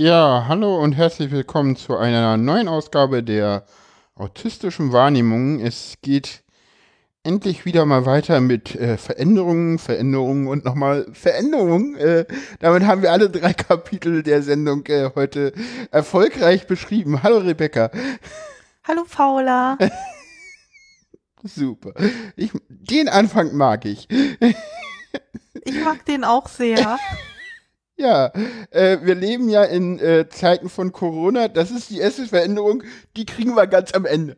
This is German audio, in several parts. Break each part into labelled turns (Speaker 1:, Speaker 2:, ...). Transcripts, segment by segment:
Speaker 1: Ja, hallo und herzlich willkommen zu einer neuen Ausgabe der autistischen Wahrnehmung. Es geht endlich wieder mal weiter mit äh, Veränderungen, Veränderungen und nochmal Veränderungen. Äh, damit haben wir alle drei Kapitel der Sendung äh, heute erfolgreich beschrieben. Hallo Rebecca.
Speaker 2: Hallo Paula.
Speaker 1: Super. Ich, den Anfang mag ich.
Speaker 2: ich mag den auch sehr.
Speaker 1: Ja, äh, wir leben ja in äh, Zeiten von Corona. Das ist die erste Veränderung, die kriegen wir ganz am Ende.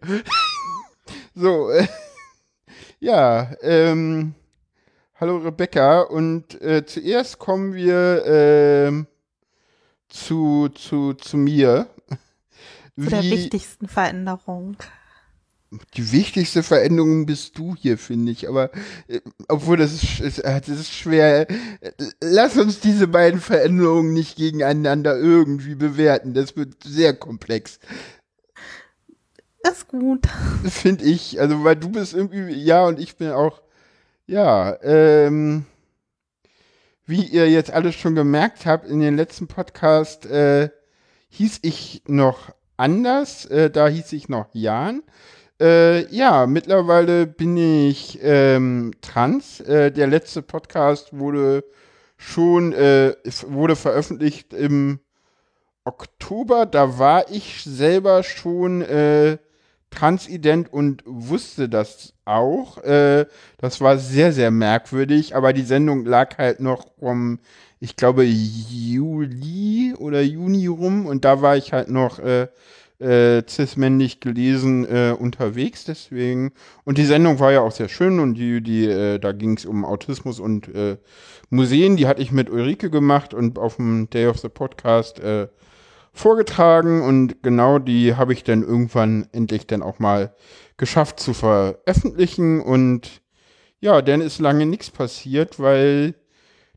Speaker 1: so, äh, ja, ähm, hallo Rebecca. Und äh, zuerst kommen wir äh, zu, zu, zu mir.
Speaker 2: Zu der wichtigsten Veränderung.
Speaker 1: Die wichtigste Veränderung bist du hier, finde ich. Aber äh, obwohl das ist, ist, das ist schwer. Lass uns diese beiden Veränderungen nicht gegeneinander irgendwie bewerten. Das wird sehr komplex.
Speaker 2: Ist gut.
Speaker 1: Finde ich. Also, weil du bist irgendwie, ja, und ich bin auch, ja, ähm, wie ihr jetzt alles schon gemerkt habt, in den letzten Podcast äh, hieß ich noch anders. Äh, da hieß ich noch Jan. Äh, ja, mittlerweile bin ich ähm, trans. Äh, der letzte Podcast wurde schon äh, wurde veröffentlicht im Oktober. Da war ich selber schon äh, transident und wusste das auch. Äh, das war sehr, sehr merkwürdig, aber die Sendung lag halt noch um, ich glaube, Juli oder Juni rum und da war ich halt noch äh, cis-männlich gelesen äh, unterwegs, deswegen. Und die Sendung war ja auch sehr schön und die, die, äh, da ging es um Autismus und äh, Museen, die hatte ich mit Ulrike gemacht und auf dem Day of the Podcast äh, vorgetragen und genau die habe ich dann irgendwann endlich dann auch mal geschafft zu veröffentlichen und ja, dann ist lange nichts passiert, weil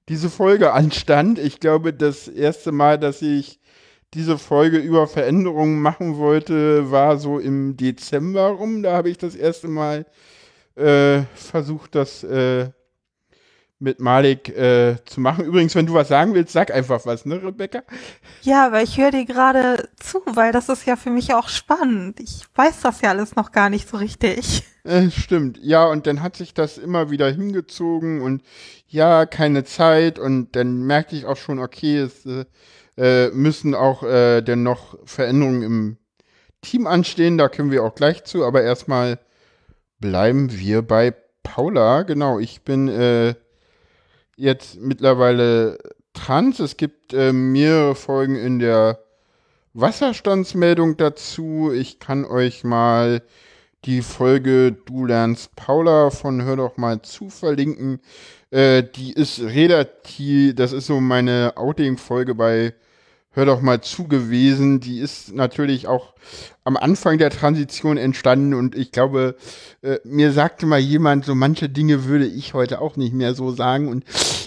Speaker 1: diese Folge anstand. Ich glaube, das erste Mal, dass ich diese Folge über Veränderungen machen wollte, war so im Dezember rum. Da habe ich das erste Mal äh, versucht, das äh, mit Malik äh, zu machen. Übrigens, wenn du was sagen willst, sag einfach was, ne, Rebecca?
Speaker 2: Ja, weil ich höre dir gerade zu, weil das ist ja für mich auch spannend. Ich weiß das ja alles noch gar nicht so richtig.
Speaker 1: Äh, stimmt, ja, und dann hat sich das immer wieder hingezogen und ja, keine Zeit und dann merkte ich auch schon, okay, es äh, äh, müssen auch äh, denn noch Veränderungen im Team anstehen. Da können wir auch gleich zu. Aber erstmal bleiben wir bei Paula. Genau, ich bin äh, jetzt mittlerweile trans. Es gibt äh, mehrere Folgen in der Wasserstandsmeldung dazu. Ich kann euch mal die Folge Du lernst Paula von Hör doch mal zu verlinken. Äh, die ist relativ, das ist so meine Outing-Folge bei Hör doch mal zu gewesen. Die ist natürlich auch am Anfang der Transition entstanden und ich glaube, äh, mir sagte mal jemand, so manche Dinge würde ich heute auch nicht mehr so sagen und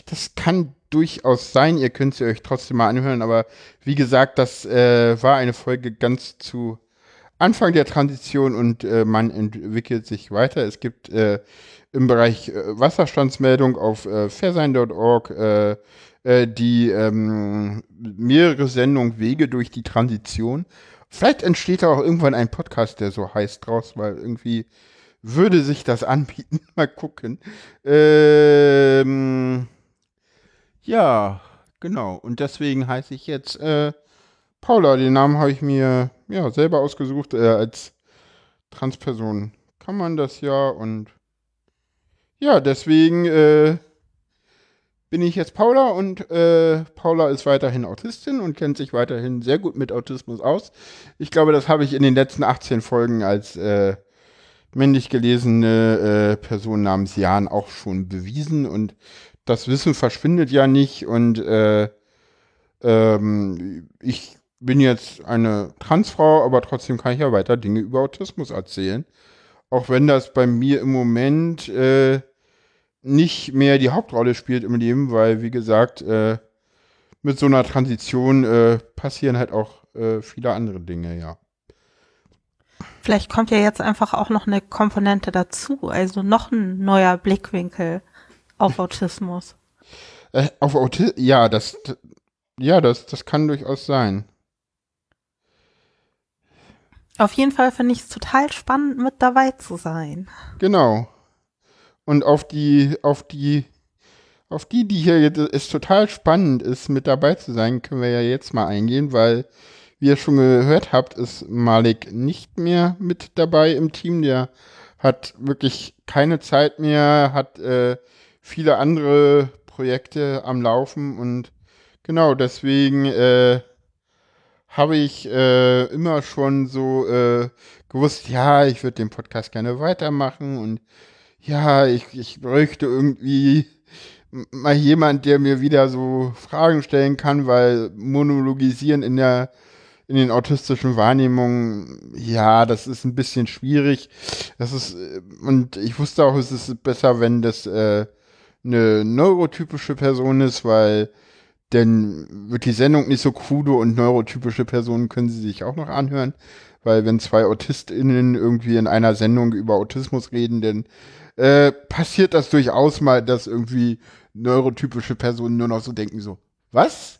Speaker 1: das kann durchaus sein. Ihr könnt sie euch trotzdem mal anhören, aber wie gesagt, das äh, war eine Folge ganz zu Anfang der Transition und äh, man entwickelt sich weiter. Es gibt äh, im Bereich äh, Wasserstandsmeldung auf äh, fairsein.org äh, äh, die ähm, mehrere Sendungen Wege durch die Transition. Vielleicht entsteht da auch irgendwann ein Podcast, der so heißt draus, weil irgendwie würde sich das anbieten. Mal gucken. Ähm, ja, genau. Und deswegen heiße ich jetzt äh, Paula. Den Namen habe ich mir ja selber ausgesucht. Äh, als Transperson kann man das ja und ja, deswegen äh, bin ich jetzt Paula und äh, Paula ist weiterhin Autistin und kennt sich weiterhin sehr gut mit Autismus aus. Ich glaube, das habe ich in den letzten 18 Folgen als äh, männlich gelesene äh, Person namens Jan auch schon bewiesen und das Wissen verschwindet ja nicht und äh, ähm, ich bin jetzt eine Transfrau, aber trotzdem kann ich ja weiter Dinge über Autismus erzählen. Auch wenn das bei mir im Moment äh, nicht mehr die Hauptrolle spielt im Leben, weil, wie gesagt, äh, mit so einer Transition äh, passieren halt auch äh, viele andere Dinge, ja.
Speaker 2: Vielleicht kommt ja jetzt einfach auch noch eine Komponente dazu, also noch ein neuer Blickwinkel auf Autismus.
Speaker 1: Äh, auf Autismus, ja, das, ja, das, das kann durchaus sein.
Speaker 2: Auf jeden Fall finde ich es total spannend, mit dabei zu sein.
Speaker 1: Genau. Und auf die, auf die, auf die, die hier jetzt es total spannend ist, mit dabei zu sein, können wir ja jetzt mal eingehen, weil, wie ihr schon gehört habt, ist Malik nicht mehr mit dabei im Team. Der hat wirklich keine Zeit mehr, hat äh, viele andere Projekte am Laufen und genau deswegen äh, habe ich äh, immer schon so äh, gewusst, ja, ich würde den Podcast gerne weitermachen und ja, ich, ich bräuchte irgendwie mal jemand, der mir wieder so Fragen stellen kann, weil monologisieren in der in den autistischen Wahrnehmungen, ja, das ist ein bisschen schwierig. Das ist äh, und ich wusste auch, es ist besser, wenn das äh, eine neurotypische Person ist, weil denn wird die Sendung nicht so krude und neurotypische Personen können sie sich auch noch anhören, weil wenn zwei AutistInnen irgendwie in einer Sendung über Autismus reden, dann äh, passiert das durchaus mal, dass irgendwie neurotypische Personen nur noch so denken, so, was?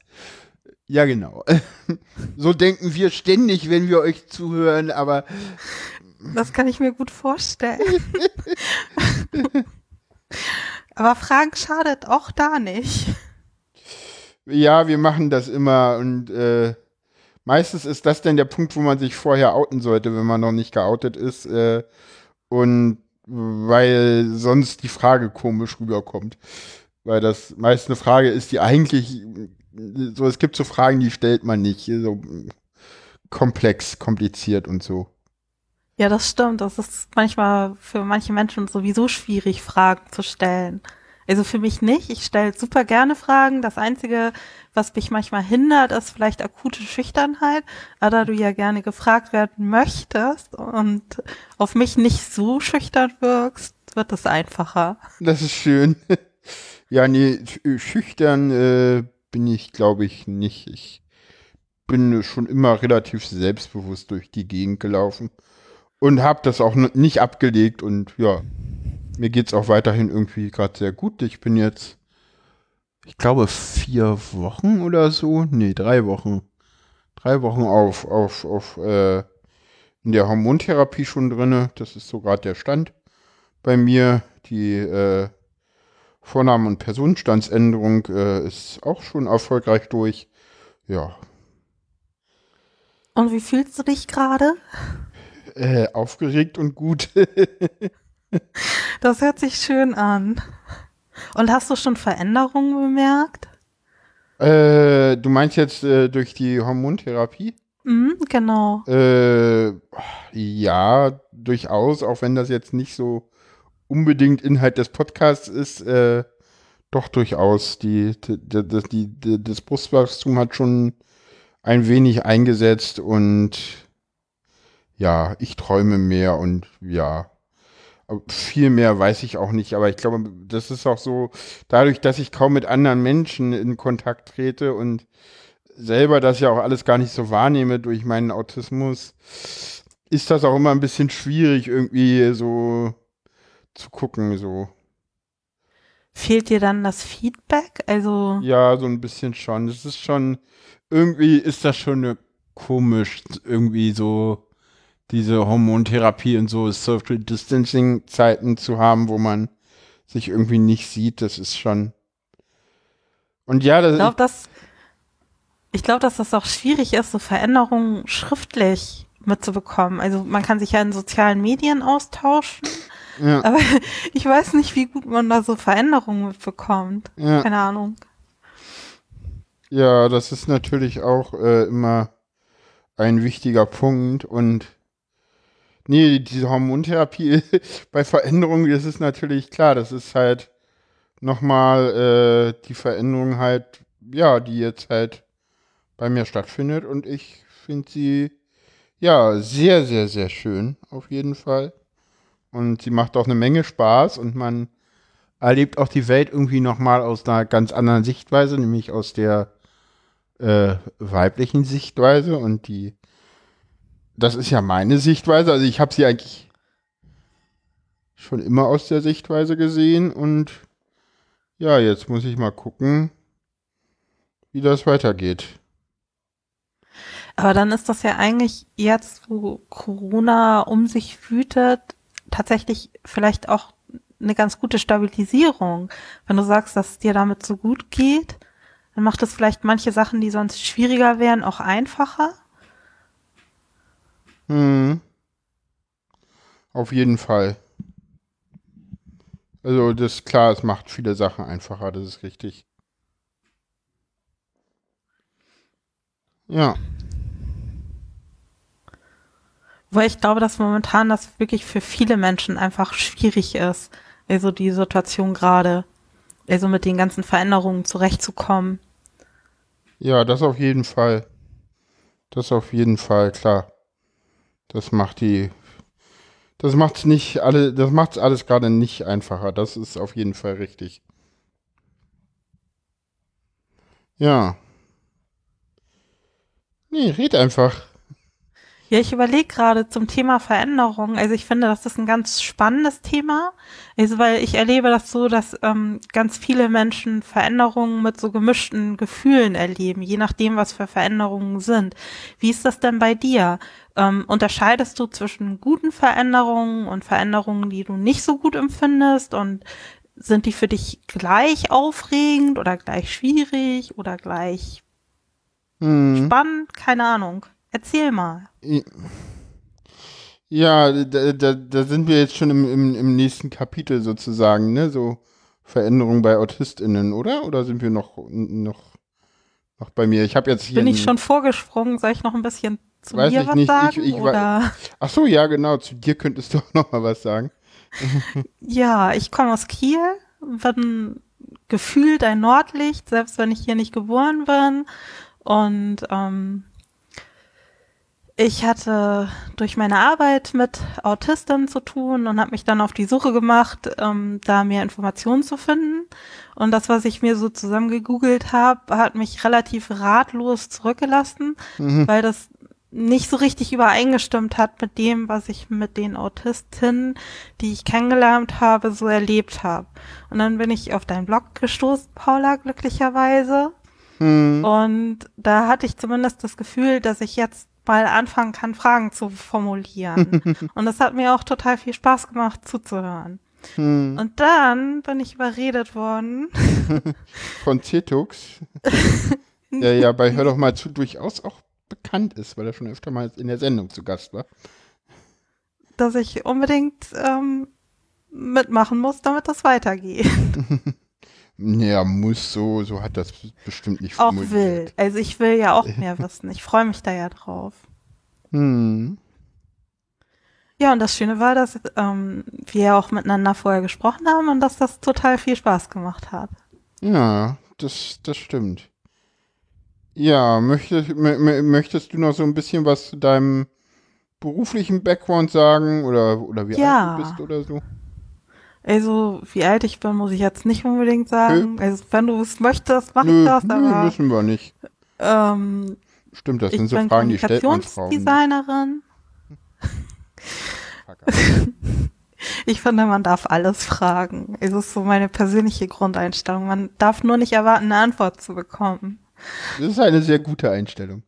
Speaker 1: Ja, genau. so denken wir ständig, wenn wir euch zuhören, aber.
Speaker 2: Das kann ich mir gut vorstellen. aber Fragen schadet auch da nicht.
Speaker 1: Ja, wir machen das immer und äh, meistens ist das dann der Punkt, wo man sich vorher outen sollte, wenn man noch nicht geoutet ist. Äh, und weil sonst die Frage komisch rüberkommt. Weil das meist eine Frage ist, die eigentlich so, es gibt so Fragen, die stellt man nicht. So komplex, kompliziert und so.
Speaker 2: Ja, das stimmt. Das ist manchmal für manche Menschen sowieso schwierig, Fragen zu stellen. Also für mich nicht. Ich stelle super gerne Fragen. Das Einzige, was mich manchmal hindert, ist vielleicht akute Schüchternheit. Aber da du ja gerne gefragt werden möchtest und auf mich nicht so schüchtern wirkst, wird es einfacher.
Speaker 1: Das ist schön. Ja, nee, schüchtern äh, bin ich, glaube ich, nicht. Ich bin schon immer relativ selbstbewusst durch die Gegend gelaufen und habe das auch nicht abgelegt und ja, mir geht es auch weiterhin irgendwie gerade sehr gut. Ich bin jetzt, ich glaube, vier Wochen oder so. Nee, drei Wochen. Drei Wochen auf, auf, auf, äh, in der Hormontherapie schon drinne. Das ist so gerade der Stand bei mir. Die äh, Vornamen- und Personenstandsänderung äh, ist auch schon erfolgreich durch. Ja.
Speaker 2: Und wie fühlst du dich gerade?
Speaker 1: Äh, aufgeregt und gut.
Speaker 2: Das hört sich schön an. Und hast du schon Veränderungen bemerkt?
Speaker 1: Äh, du meinst jetzt äh, durch die Hormontherapie?
Speaker 2: Mhm, genau.
Speaker 1: Äh, ja, durchaus, auch wenn das jetzt nicht so unbedingt Inhalt des Podcasts ist, äh, doch durchaus. Die, die, die, die, das Brustwachstum hat schon ein wenig eingesetzt und ja, ich träume mehr und ja, viel mehr weiß ich auch nicht, aber ich glaube, das ist auch so, dadurch, dass ich kaum mit anderen Menschen in Kontakt trete und selber das ja auch alles gar nicht so wahrnehme durch meinen Autismus, ist das auch immer ein bisschen schwierig, irgendwie so zu gucken, so.
Speaker 2: Fehlt dir dann das Feedback? Also.
Speaker 1: Ja, so ein bisschen schon. Es ist schon, irgendwie ist das schon komisch, irgendwie so diese Hormontherapie und so Social Distancing Zeiten zu haben, wo man sich irgendwie nicht sieht, das ist schon. Und ja, das
Speaker 2: ich glaube, dass ich glaube, dass das auch schwierig ist, so Veränderungen schriftlich mitzubekommen. Also man kann sich ja in sozialen Medien austauschen, ja. aber ich weiß nicht, wie gut man da so Veränderungen mitbekommt. Ja. Keine Ahnung.
Speaker 1: Ja, das ist natürlich auch äh, immer ein wichtiger Punkt und Nee, diese Hormontherapie bei Veränderungen, das ist natürlich klar, das ist halt nochmal äh, die Veränderung halt, ja, die jetzt halt bei mir stattfindet und ich finde sie ja sehr, sehr, sehr schön, auf jeden Fall. Und sie macht auch eine Menge Spaß und man erlebt auch die Welt irgendwie nochmal aus einer ganz anderen Sichtweise, nämlich aus der äh, weiblichen Sichtweise und die das ist ja meine Sichtweise. Also ich habe sie eigentlich schon immer aus der Sichtweise gesehen und ja, jetzt muss ich mal gucken, wie das weitergeht.
Speaker 2: Aber dann ist das ja eigentlich jetzt, wo Corona um sich wütet, tatsächlich vielleicht auch eine ganz gute Stabilisierung. Wenn du sagst, dass es dir damit so gut geht, dann macht es vielleicht manche Sachen, die sonst schwieriger wären, auch einfacher.
Speaker 1: Hm. Auf jeden Fall. Also das ist klar, es macht viele Sachen einfacher, das ist richtig. Ja.
Speaker 2: Weil ich glaube, dass momentan das wirklich für viele Menschen einfach schwierig ist, also die Situation gerade, also mit den ganzen Veränderungen zurechtzukommen.
Speaker 1: Ja, das auf jeden Fall. Das auf jeden Fall, klar. Das macht die, das macht's nicht alle, das macht's alles gerade nicht einfacher. Das ist auf jeden Fall richtig. Ja. Nee, red einfach.
Speaker 2: Ja, ich überlege gerade zum Thema Veränderung. Also ich finde, das ist ein ganz spannendes Thema. Also weil ich erlebe das so, dass ähm, ganz viele Menschen Veränderungen mit so gemischten Gefühlen erleben, je nachdem, was für Veränderungen sind. Wie ist das denn bei dir? Ähm, unterscheidest du zwischen guten Veränderungen und Veränderungen, die du nicht so gut empfindest? Und sind die für dich gleich aufregend oder gleich schwierig oder gleich hm. spannend? Keine Ahnung. Erzähl mal.
Speaker 1: Ja, da, da, da sind wir jetzt schon im, im, im nächsten Kapitel sozusagen, ne? So Veränderungen bei AutistInnen, oder? Oder sind wir noch, noch, noch bei mir? Ich habe jetzt hier.
Speaker 2: Bin ich schon vorgesprungen? Soll ich noch ein bisschen zu Weiß mir was nicht. sagen? Ich, ich, oder?
Speaker 1: Ach so, ja, genau. Zu dir könntest du auch noch mal was sagen.
Speaker 2: ja, ich komme aus Kiel, bin gefühlt ein Nordlicht, selbst wenn ich hier nicht geboren bin. Und ähm, ich hatte durch meine Arbeit mit Autisten zu tun und habe mich dann auf die Suche gemacht, ähm, da mehr Informationen zu finden. Und das, was ich mir so zusammengegoogelt habe, hat mich relativ ratlos zurückgelassen, mhm. weil das nicht so richtig übereingestimmt hat mit dem, was ich mit den Autistinnen, die ich kennengelernt habe, so erlebt habe. Und dann bin ich auf deinen Blog gestoßen, Paula, glücklicherweise. Mhm. Und da hatte ich zumindest das Gefühl, dass ich jetzt mal anfangen kann, Fragen zu formulieren. und das hat mir auch total viel Spaß gemacht zuzuhören. Hm. Und dann bin ich überredet worden.
Speaker 1: Von Cetux. der ja bei Hör doch mal zu durchaus auch bekannt ist, weil er schon öfter mal in der Sendung zu Gast war.
Speaker 2: Dass ich unbedingt ähm, mitmachen muss, damit das weitergeht.
Speaker 1: Ja, muss so, so hat das bestimmt nicht
Speaker 2: Auch will. Also ich will ja auch mehr wissen. Ich freue mich da ja drauf. Hm. Ja, und das Schöne war, dass ähm, wir auch miteinander vorher gesprochen haben und dass das total viel Spaß gemacht hat.
Speaker 1: Ja, das, das stimmt. Ja, möchtest, möchtest du noch so ein bisschen was zu deinem beruflichen Background sagen oder, oder wie ja. alt du bist oder so?
Speaker 2: Also, wie alt ich bin, muss ich jetzt nicht unbedingt sagen. Nö. Also, wenn du es möchtest, mach nö, das,
Speaker 1: nö, aber. wissen wir nicht. Ähm, Stimmt, das sind so Fragen, die stellt man Frauen.
Speaker 2: Designerin. ich finde, man darf alles fragen. Es ist so meine persönliche Grundeinstellung. Man darf nur nicht erwarten, eine Antwort zu bekommen.
Speaker 1: Das ist eine sehr gute Einstellung.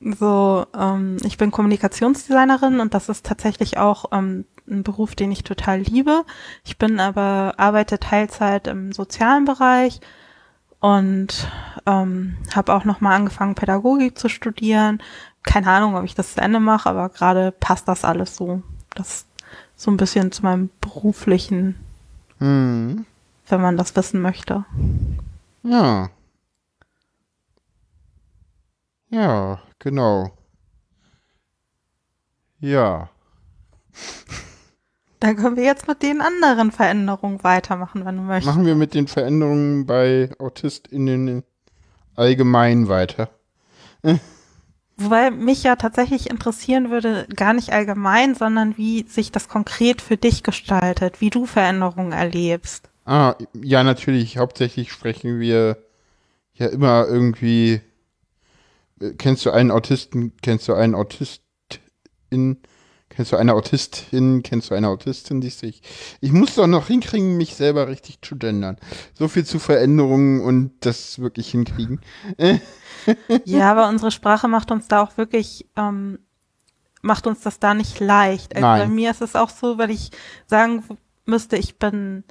Speaker 2: So, ähm, ich bin Kommunikationsdesignerin und das ist tatsächlich auch ähm, ein Beruf, den ich total liebe. Ich bin aber, arbeite Teilzeit im sozialen Bereich und ähm, habe auch nochmal angefangen, Pädagogik zu studieren. Keine Ahnung, ob ich das zu Ende mache, aber gerade passt das alles so. Das so ein bisschen zu meinem beruflichen, hm. wenn man das wissen möchte.
Speaker 1: Ja. Ja, genau. Ja.
Speaker 2: Dann können wir jetzt mit den anderen Veränderungen weitermachen, wenn du möchtest.
Speaker 1: Machen wir mit den Veränderungen bei AutistInnen allgemein weiter.
Speaker 2: Wobei mich ja tatsächlich interessieren würde, gar nicht allgemein, sondern wie sich das konkret für dich gestaltet, wie du Veränderungen erlebst.
Speaker 1: Ah, ja, natürlich. Hauptsächlich sprechen wir ja immer irgendwie. Kennst du einen Autisten, kennst du einen Autistin, Kennst du eine Autistin? Kennst du eine Autistin, die sich. Ich muss doch noch hinkriegen, mich selber richtig zu gendern. So viel zu Veränderungen und das wirklich hinkriegen.
Speaker 2: ja, aber unsere Sprache macht uns da auch wirklich, ähm, macht uns das da nicht leicht. Also
Speaker 1: Nein.
Speaker 2: bei mir ist es auch so, wenn ich sagen müsste, ich bin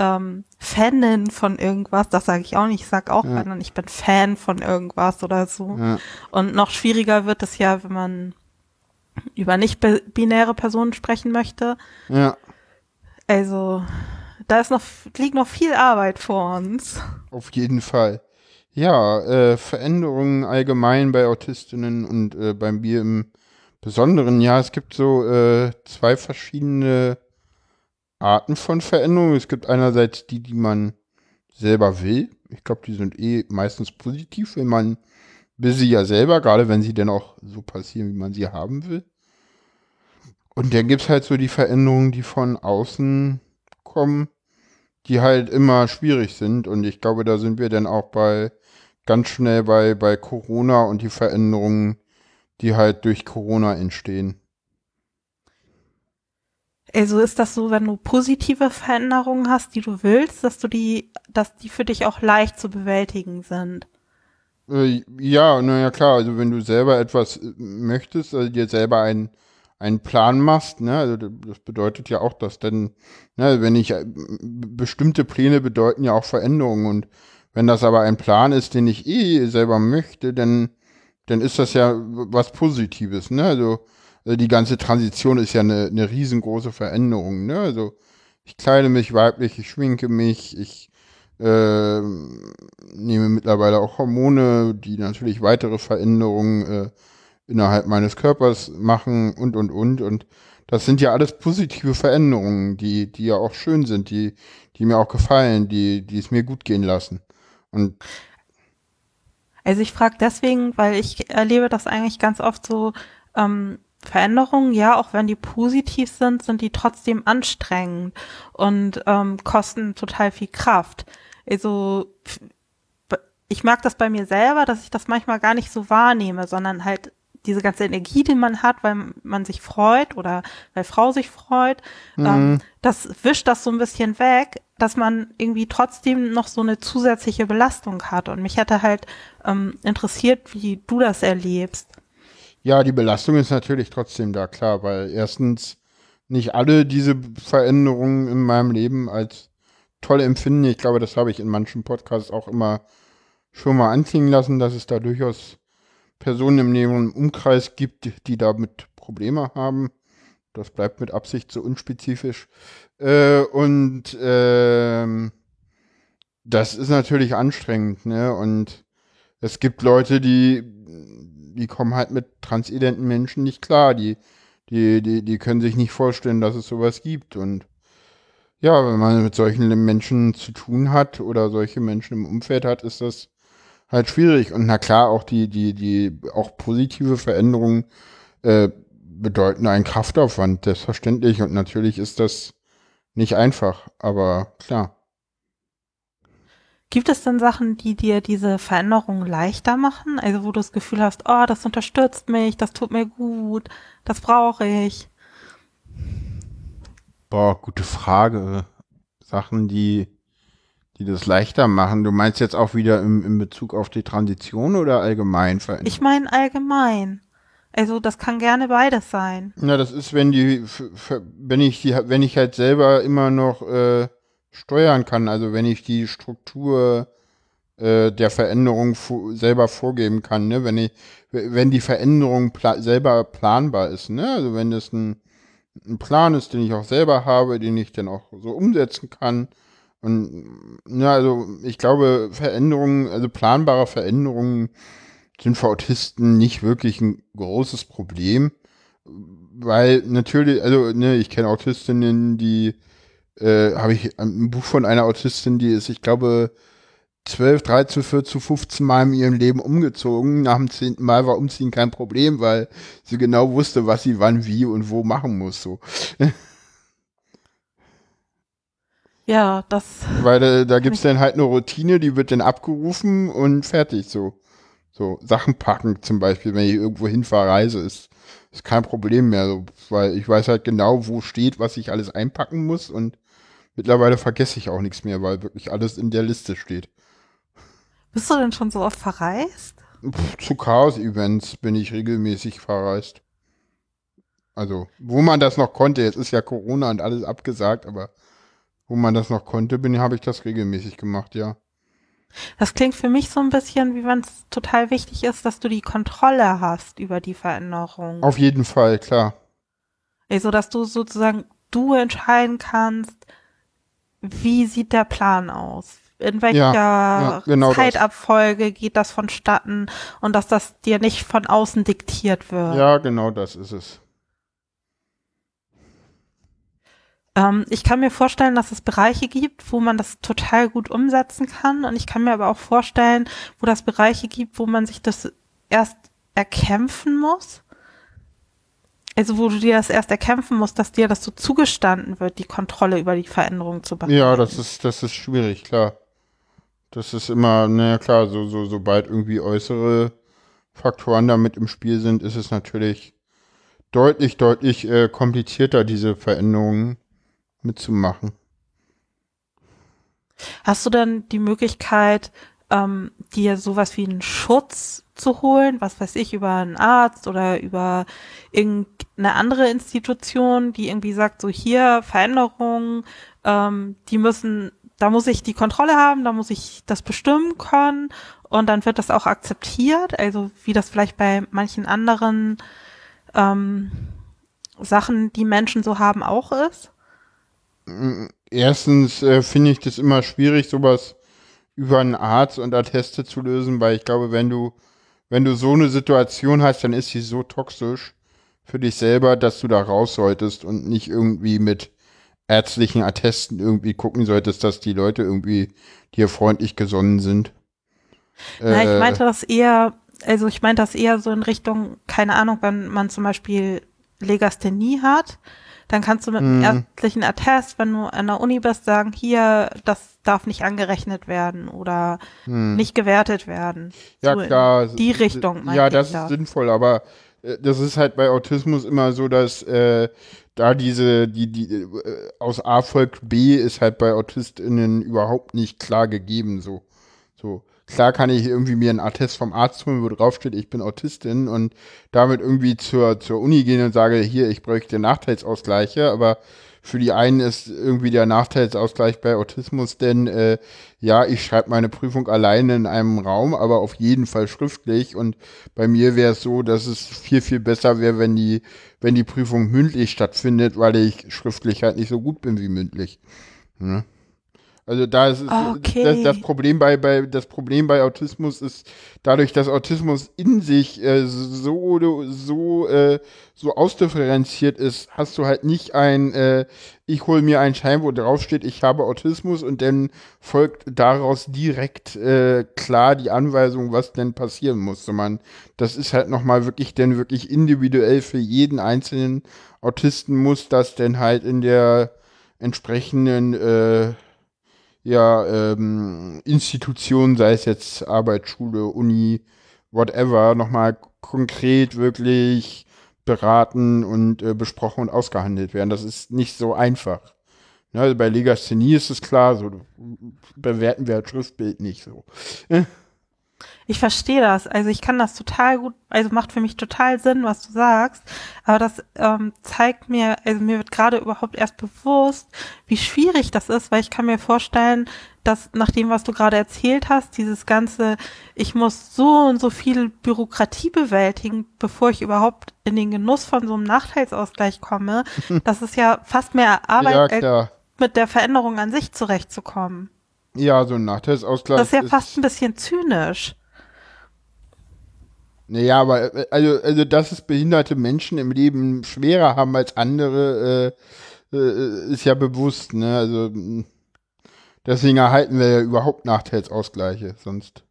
Speaker 2: ähm, Fanin von irgendwas, das sage ich auch nicht, ich sage auch,
Speaker 1: Ja.
Speaker 2: ich bin Fan von irgendwas oder so.
Speaker 1: Ja.
Speaker 2: Und noch schwieriger wird es ja, wenn man über nicht bi- binäre Personen sprechen möchte.
Speaker 1: ja,
Speaker 2: Also da ist noch liegt noch viel Arbeit vor uns.
Speaker 1: auf jeden Fall. Ja, äh, Veränderungen allgemein bei Autistinnen und äh, bei mir im Besonderen. Ja, es gibt so äh, zwei verschiedene Arten von Veränderungen. Es gibt einerseits die, die man selber will. Ich glaube, die sind eh meistens positiv, wenn man will sie ja selber, gerade wenn sie dann auch so passieren, wie man sie haben will. Und dann gibt's halt so die Veränderungen, die von außen kommen, die halt immer schwierig sind. Und ich glaube, da sind wir dann auch bei ganz schnell bei, bei Corona und die Veränderungen, die halt durch Corona entstehen.
Speaker 2: Also ist das so, wenn du positive Veränderungen hast, die du willst, dass du die, dass die für dich auch leicht zu bewältigen sind.
Speaker 1: Äh, ja, naja, klar, also wenn du selber etwas äh, möchtest, also dir selber einen, einen Plan machst, ne, also das bedeutet ja auch, dass dann, ne, wenn ich, äh, bestimmte Pläne bedeuten ja auch Veränderungen und wenn das aber ein Plan ist, den ich eh selber möchte, dann, dann ist das ja was Positives, ne, also, also die ganze Transition ist ja eine, eine riesengroße Veränderung, ne, also ich kleide mich weiblich, ich schminke mich, ich, ähm, nehme mittlerweile auch Hormone, die natürlich weitere Veränderungen äh, innerhalb meines Körpers machen und und und und das sind ja alles positive Veränderungen, die die ja auch schön sind, die die mir auch gefallen, die die es mir gut gehen lassen. Und
Speaker 2: Also ich frage deswegen, weil ich erlebe das eigentlich ganz oft so, ähm, Veränderungen, ja, auch wenn die positiv sind, sind die trotzdem anstrengend und ähm, kosten total viel Kraft. Also ich mag das bei mir selber, dass ich das manchmal gar nicht so wahrnehme, sondern halt diese ganze Energie, die man hat, weil man sich freut oder weil Frau sich freut, ähm, das wischt das so ein bisschen weg, dass man irgendwie trotzdem noch so eine zusätzliche Belastung hat. Und mich hätte halt ähm, interessiert, wie du das erlebst.
Speaker 1: ja, die Belastung ist natürlich trotzdem da, klar, weil erstens nicht alle diese Veränderungen in meinem Leben als toll empfinden. Ich glaube, das habe ich in manchen Podcasts auch immer schon mal anklingen lassen, dass es da durchaus Personen im näheren Umkreis gibt, die damit Probleme haben. Das bleibt mit Absicht so unspezifisch. Äh, und ähm, das ist natürlich anstrengend, ne? Und es gibt Leute, die, die kommen halt mit transidenten Menschen nicht klar. Die, die, die, die können sich nicht vorstellen, dass es sowas gibt. Und ja, wenn man mit solchen Menschen zu tun hat oder solche Menschen im Umfeld hat, ist das halt schwierig. Und na klar, auch die, die, die, auch positive Veränderungen äh, bedeuten einen Kraftaufwand, selbstverständlich. Und natürlich ist das nicht einfach, aber klar.
Speaker 2: Gibt es denn Sachen, die dir diese Veränderung leichter machen? Also wo du das Gefühl hast, oh, das unterstützt mich, das tut mir gut, das brauche ich.
Speaker 1: Boah, gute Frage. Sachen, die, die das leichter machen. Du meinst jetzt auch wieder im, in Bezug auf die Transition oder allgemein Veränderungen?
Speaker 2: Ich meine allgemein. Also das kann gerne beides sein.
Speaker 1: Na, das ist, wenn die, wenn ich die, wenn ich halt selber immer noch äh, steuern kann, also wenn ich die Struktur äh, der Veränderung selber vorgeben kann, ne, wenn ich, wenn die Veränderung pla selber planbar ist, ne, also wenn das ein, ein Plan ist, den ich auch selber habe, den ich dann auch so umsetzen kann. Und ja, also ich glaube, Veränderungen, also planbare Veränderungen sind für Autisten nicht wirklich ein großes Problem, weil natürlich, also ne, ich kenne Autistinnen, die äh, habe ich ein Buch von einer Autistin, die ist, ich glaube, 12, 13, 14, 15 Mal in ihrem Leben umgezogen. Nach dem zehnten Mal war Umziehen kein Problem, weil sie genau wusste, was sie wann, wie und wo machen muss. So.
Speaker 2: Ja, das,
Speaker 1: Weil äh, da gibt's dann halt eine Routine, die wird dann abgerufen und fertig so. So, Sachen packen zum Beispiel, wenn ich irgendwo hin verreise, ist ist kein Problem mehr, so, weil ich weiß halt genau, wo steht, was ich alles einpacken muss und mittlerweile vergesse ich auch nichts mehr, weil wirklich alles in der Liste steht.
Speaker 2: Bist du denn schon so oft verreist?
Speaker 1: Zu Chaos-Events bin ich regelmäßig verreist. Also, wo man das noch konnte, jetzt ist ja Corona und alles abgesagt, aber wo man das noch konnte, bin, habe ich das regelmäßig gemacht, ja.
Speaker 2: Das klingt für mich so ein bisschen, wie wenn es total wichtig ist, dass du die Kontrolle hast über die Veränderung.
Speaker 1: Auf jeden Fall, klar.
Speaker 2: Also, dass du sozusagen du entscheiden kannst, wie sieht der Plan aus? In welcher
Speaker 1: Ja, ja, genau das.
Speaker 2: Zeitabfolge geht das vonstatten und dass das dir nicht von außen diktiert wird.
Speaker 1: Ja, genau das ist es.
Speaker 2: Ähm, ich kann mir vorstellen, dass es Bereiche gibt, wo man das total gut umsetzen kann. Und ich kann mir aber auch vorstellen, wo das Bereiche gibt, wo man sich das erst erkämpfen muss. Also wo du dir das erst erkämpfen musst, dass dir das so zugestanden wird, die Kontrolle über die Veränderung zu behalten.
Speaker 1: Ja, das ist, das ist schwierig, klar. Das ist immer, naja klar, so, so, sobald irgendwie äußere Faktoren damit im Spiel sind, ist es natürlich deutlich, deutlich äh, komplizierter, diese Veränderungen mitzumachen.
Speaker 2: Hast du dann die Möglichkeit, ähm, dir sowas wie einen Schutz zu holen, was weiß ich, über einen Arzt oder über irgendeine andere Institution, die irgendwie sagt, so hier Veränderungen, ähm, die müssen, da muss ich die Kontrolle haben, da muss ich das bestimmen können und dann wird das auch akzeptiert, also wie das vielleicht bei manchen anderen ähm, Sachen, die Menschen so haben, auch ist?
Speaker 1: Erstens äh, finde ich das immer schwierig, sowas über einen Arzt und Atteste zu lösen, weil ich glaube, wenn du, wenn du so eine Situation hast, dann ist sie so toxisch für dich selber, dass du da raus solltest und nicht irgendwie mit ärztlichen Attesten irgendwie gucken solltest, dass die Leute irgendwie dir freundlich gesonnen sind.
Speaker 2: Na, ich
Speaker 1: Äh,
Speaker 2: meinte das eher, also ich meinte das eher so in Richtung, keine Ahnung, wenn man zum Beispiel Legasthenie hat, dann kannst du mit einem
Speaker 1: Mhm.
Speaker 2: ärztlichen Attest, wenn du an der Uni bist, sagen, hier, das darf nicht angerechnet werden oder
Speaker 1: hm.
Speaker 2: nicht gewertet werden.
Speaker 1: Ja,
Speaker 2: So in
Speaker 1: klar.
Speaker 2: Die Richtung,
Speaker 1: Ja, das
Speaker 2: ich da.
Speaker 1: ist sinnvoll, aber äh, das ist halt bei Autismus immer so, dass äh, da diese, die, die, äh, aus A folgt B ist halt bei AutistInnen überhaupt nicht klar gegeben, so. So. Klar kann ich irgendwie mir einen Attest vom Arzt holen, wo draufsteht, ich bin Autistin und damit irgendwie zur, zur Uni gehen und sage, hier, ich bräuchte Nachteilsausgleiche, aber für die einen ist irgendwie der Nachteilsausgleich bei Autismus, denn äh, ja, ich schreibe meine Prüfung alleine in einem Raum, aber auf jeden Fall schriftlich. Und bei mir wäre es so, dass es viel, viel besser wäre, wenn die, wenn die Prüfung mündlich stattfindet, weil ich schriftlich halt nicht so gut bin wie mündlich. Ne? Also da ist es,
Speaker 2: Okay.
Speaker 1: das, das Problem bei, bei das Problem bei Autismus ist dadurch, dass Autismus in sich äh, so so äh, so ausdifferenziert ist, hast du halt nicht ein äh, ich hole mir einen Schein, wo drauf steht, ich habe Autismus und dann folgt daraus direkt äh, klar die Anweisung, was denn passieren muss. Sondern das ist halt nochmal wirklich denn wirklich individuell für jeden einzelnen Autisten muss das denn halt in der entsprechenden äh, ja, ähm, Institutionen, sei es jetzt Arbeit, Schule, Uni, whatever, nochmal konkret wirklich beraten und äh, besprochen und ausgehandelt werden. Das ist nicht so einfach. Ne, bei Legasthenie ist es klar, so bewerten wir das Schriftbild nicht so.
Speaker 2: Ich verstehe das. Also ich kann das total gut, also macht für mich total Sinn, was du sagst. Aber das ähm, zeigt mir, also mir wird gerade überhaupt erst bewusst, wie schwierig das ist, weil ich kann mir vorstellen, dass nach dem, was du gerade erzählt hast, dieses ganze, ich muss so und so viel Bürokratie bewältigen, bevor ich überhaupt in den Genuss von so einem Nachteilsausgleich komme, das ist ja fast mehr
Speaker 1: ja,
Speaker 2: Arbeit, als
Speaker 1: klar.
Speaker 2: mit der Veränderung an sich zurechtzukommen.
Speaker 1: Ja, so ein Nachteilsausgleich.
Speaker 2: Das ist ja fast ein bisschen zynisch.
Speaker 1: Naja, aber äh, also, also dass es behinderte Menschen im Leben schwerer haben als andere, äh, äh, ist ja bewusst, ne? Also mh, deswegen erhalten wir ja überhaupt Nachteilsausgleiche, sonst.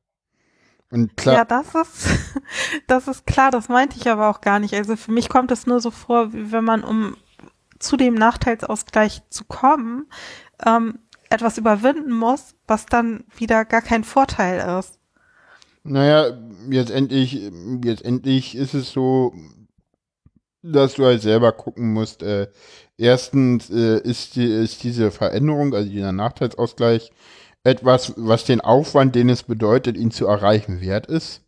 Speaker 1: Und klar,
Speaker 2: Ja, das ist, das ist klar, das meinte ich aber auch gar nicht. Also für mich kommt es nur so vor, wie wenn man, um zu dem Nachteilsausgleich zu kommen, ähm, etwas überwinden muss, was dann wieder gar kein Vorteil ist.
Speaker 1: Naja, jetzt endlich, jetzt endlich ist es so, dass du halt selber gucken musst. Äh, erstens äh, ist, die, ist diese Veränderung, also dieser Nachteilsausgleich, etwas, was den Aufwand, den es bedeutet, ihn zu erreichen, wert ist.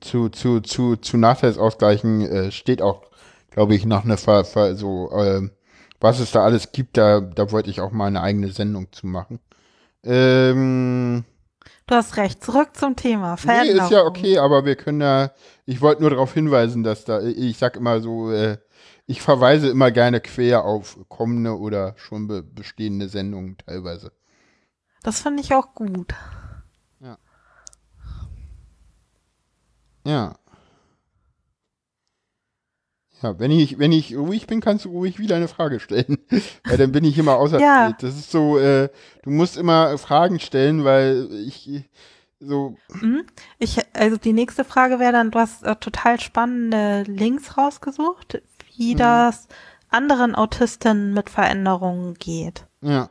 Speaker 1: Zu, zu, zu, zu Nachteilsausgleichen äh, steht auch, glaube ich, noch eine Ver, Ver, so, äh, was es da alles gibt, da, da wollte ich auch mal eine eigene Sendung zu machen. Ähm,
Speaker 2: Du hast recht. Zurück zum Thema. Veränderung.
Speaker 1: Nee, ist ja okay, aber wir können ja, ich wollte nur darauf hinweisen, dass da, ich sag immer so, äh, ich verweise immer gerne quer auf kommende oder schon be bestehende Sendungen teilweise.
Speaker 2: Das finde ich auch gut.
Speaker 1: Ja. Ja. Ja, wenn ich, wenn ich ruhig bin, kannst du ruhig wieder eine Frage stellen. weil dann bin ich immer außer
Speaker 2: Ja.
Speaker 1: Das ist so, äh, du musst immer Fragen stellen, weil ich so,
Speaker 2: Mhm. Ich, also die nächste Frage wäre dann, du hast äh, total spannende Links rausgesucht, wie
Speaker 1: Mhm.
Speaker 2: das anderen Autistinnen mit Veränderungen geht.
Speaker 1: ja.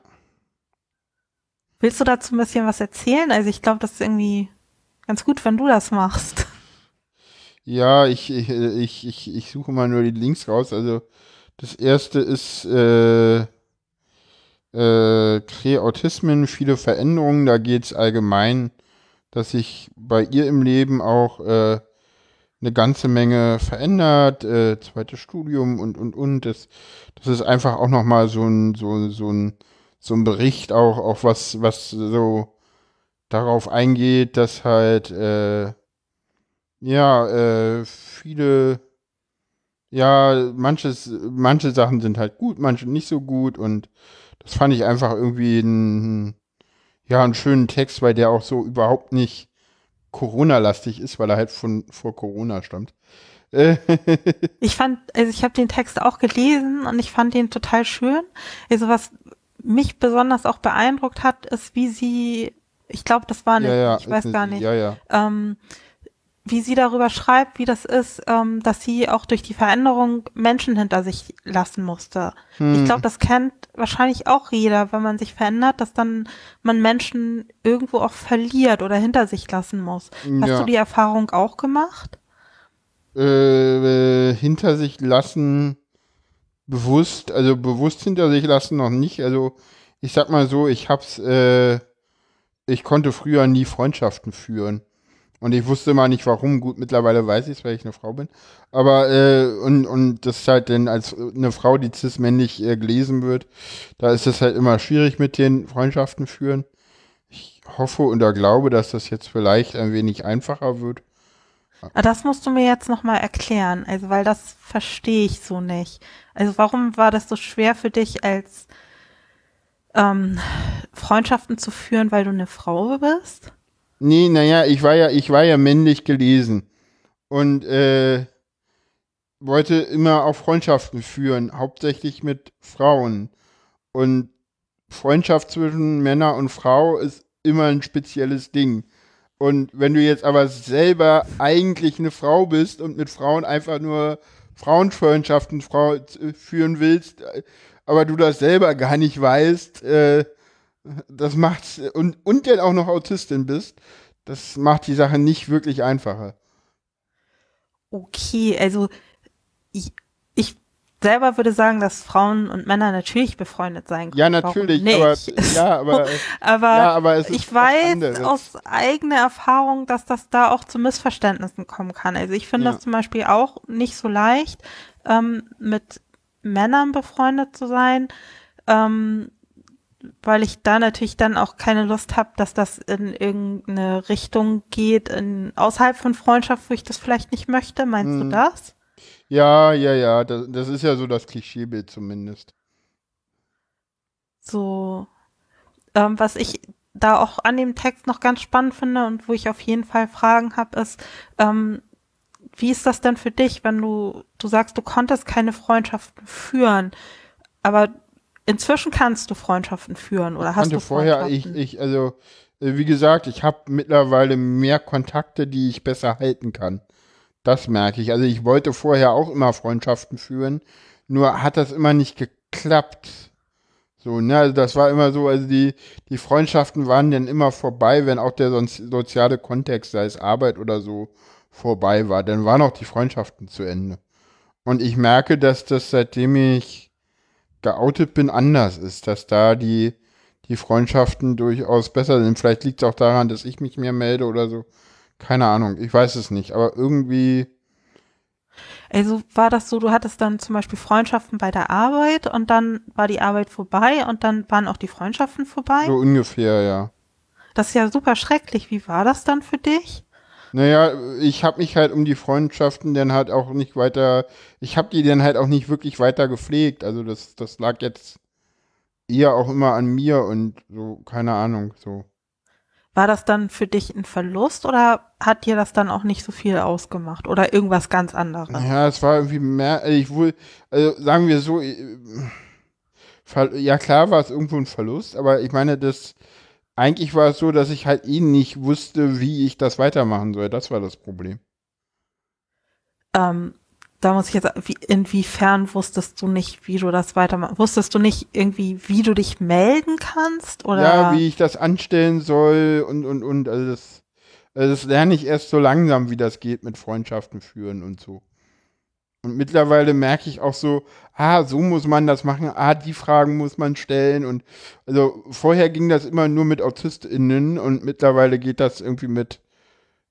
Speaker 2: Willst du dazu ein bisschen was erzählen? Also ich glaube, das ist irgendwie ganz gut, wenn du das machst.
Speaker 1: Ja, ich, ich, ich, ich, ich suche mal nur die Links raus. Also das erste ist äh, äh, Kree-Autismen, viele Veränderungen. Da geht es allgemein, dass sich bei ihr im Leben auch äh, eine ganze Menge verändert, äh, zweites Studium und und und. Das, das ist einfach auch nochmal so ein, so, so ein, so ein Bericht auch, auch was, was so darauf eingeht, dass halt äh, ja, äh, viele, ja, manches, manche Sachen sind halt gut, manche nicht so gut und das fand ich einfach irgendwie ein, ja, einen schönen Text, weil der auch so überhaupt nicht Corona-lastig ist, weil er halt von vor Corona stammt.
Speaker 2: Ich fand, also ich habe den Text auch gelesen und ich fand den total schön. Also was mich besonders auch beeindruckt hat, ist, wie sie, ich glaube, das war eine,
Speaker 1: ja, ja,
Speaker 2: ich weiß
Speaker 1: ist
Speaker 2: gar nicht,
Speaker 1: ja.
Speaker 2: ähm, wie sie darüber schreibt, wie das ist, ähm, dass sie auch durch die Veränderung Menschen hinter sich lassen musste.
Speaker 1: Hm.
Speaker 2: Ich glaube, das kennt wahrscheinlich auch jeder, wenn man sich verändert, dass dann man Menschen irgendwo auch verliert oder hinter sich lassen muss. Hast
Speaker 1: Ja.
Speaker 2: du die Erfahrung auch gemacht?
Speaker 1: äh, hinter sich lassen, bewusst, also bewusst hinter sich lassen noch nicht. Also ich sag mal so, ich hab's, äh, ich konnte früher nie Freundschaften führen. Und ich wusste mal nicht warum. Gut, mittlerweile weiß ich es, weil ich eine Frau bin. Aber, äh, und, und das ist halt dann als eine Frau, die cis-männlich äh, gelesen wird, da ist es halt immer schwierig mit den Freundschaften führen. Ich hoffe oder glaube, dass das jetzt vielleicht ein wenig einfacher wird.
Speaker 2: Ah, Das musst du mir jetzt nochmal erklären, also weil das verstehe ich so nicht. Also warum war das so schwer für dich, als ähm, Freundschaften zu führen, weil du eine Frau bist?
Speaker 1: Nee, naja, ich war ja, ich war ja männlich gelesen und äh, wollte immer auch Freundschaften führen, hauptsächlich mit Frauen. Und Freundschaft zwischen Männer und Frau ist immer ein spezielles Ding. Und wenn du jetzt aber selber eigentlich eine Frau bist und mit Frauen einfach nur Frauenfreundschaften Frau, äh, führen willst, äh, aber du das selber gar nicht weißt, äh, das macht und und dann auch noch Autistin bist, das macht die Sache nicht wirklich einfacher.
Speaker 2: Okay, also ich, ich selber würde sagen, dass Frauen und Männer natürlich befreundet sein können.
Speaker 1: Ja, natürlich, aber ja, aber
Speaker 2: Aber,
Speaker 1: ja, aber
Speaker 2: ich weiß aus eigener Erfahrung, dass das da auch zu Missverständnissen kommen kann. Also ich finde
Speaker 1: Ja.
Speaker 2: das zum Beispiel auch nicht so leicht, ähm, mit Männern befreundet zu sein, ähm, weil ich da natürlich dann auch keine Lust habe, dass das in irgendeine Richtung geht, in, außerhalb von Freundschaft, wo ich das vielleicht nicht möchte. Meinst
Speaker 1: Mhm.
Speaker 2: du das?
Speaker 1: ja, ja, ja, das, das ist ja so das Klischeebild zumindest.
Speaker 2: So, ähm, was ich da auch an dem Text noch ganz spannend finde und wo ich auf jeden Fall Fragen habe, ist, ähm, wie ist das denn für dich, wenn du, du sagst, du konntest keine Freundschaften führen, aber inzwischen kannst du Freundschaften führen oder hast
Speaker 1: kannte
Speaker 2: du
Speaker 1: vorher, ich, ich, also, äh, wie gesagt, ich habe mittlerweile mehr Kontakte, die ich besser halten kann. Das merke ich. Also ich wollte vorher auch immer Freundschaften führen, nur hat das immer nicht geklappt. So, ne, also das war immer so, also die, die Freundschaften waren dann immer vorbei, wenn auch der sonst soziale Kontext, sei es Arbeit oder so, vorbei war. Dann waren auch die Freundschaften zu Ende. Und ich merke, dass das seitdem ich geoutet bin, anders ist, dass da die, die Freundschaften durchaus besser sind. Vielleicht liegt es auch daran, dass ich mich mehr melde oder so. Keine Ahnung, ich weiß es nicht, aber irgendwie.
Speaker 2: Also war das so, du hattest dann zum Beispiel Freundschaften bei der Arbeit und dann war die Arbeit vorbei und dann waren auch die Freundschaften vorbei?
Speaker 1: So ungefähr, ja.
Speaker 2: Das ist ja super schrecklich. Wie war das dann für dich?
Speaker 1: Naja, ich habe mich halt um die Freundschaften dann halt auch nicht weiter, ich habe die dann halt auch nicht wirklich weiter gepflegt. Also das, das lag jetzt eher auch immer an mir und so, keine Ahnung, so.
Speaker 2: War das dann für dich ein Verlust oder hat dir das dann auch nicht so viel ausgemacht oder irgendwas ganz anderes?
Speaker 1: Ja, es war irgendwie mehr, ich wohl, also sagen wir so, äh, ja klar war es irgendwo ein Verlust, aber ich meine, das, eigentlich war es so, dass ich halt eh nicht wusste, wie ich das weitermachen soll. Das war das Problem.
Speaker 2: Ähm, da muss ich jetzt, wie, inwiefern wusstest du nicht, wie du das weitermachst? Wusstest du nicht irgendwie, wie du dich melden kannst? Oder?
Speaker 1: Ja, wie ich das anstellen soll und, und, und. Also das, also das lerne ich erst so langsam, wie das geht mit Freundschaften führen und so. Und mittlerweile merke ich auch so, ah, so muss man das machen, ah, die Fragen muss man stellen. Und also vorher ging das immer nur mit AutistInnen und mittlerweile geht das irgendwie mit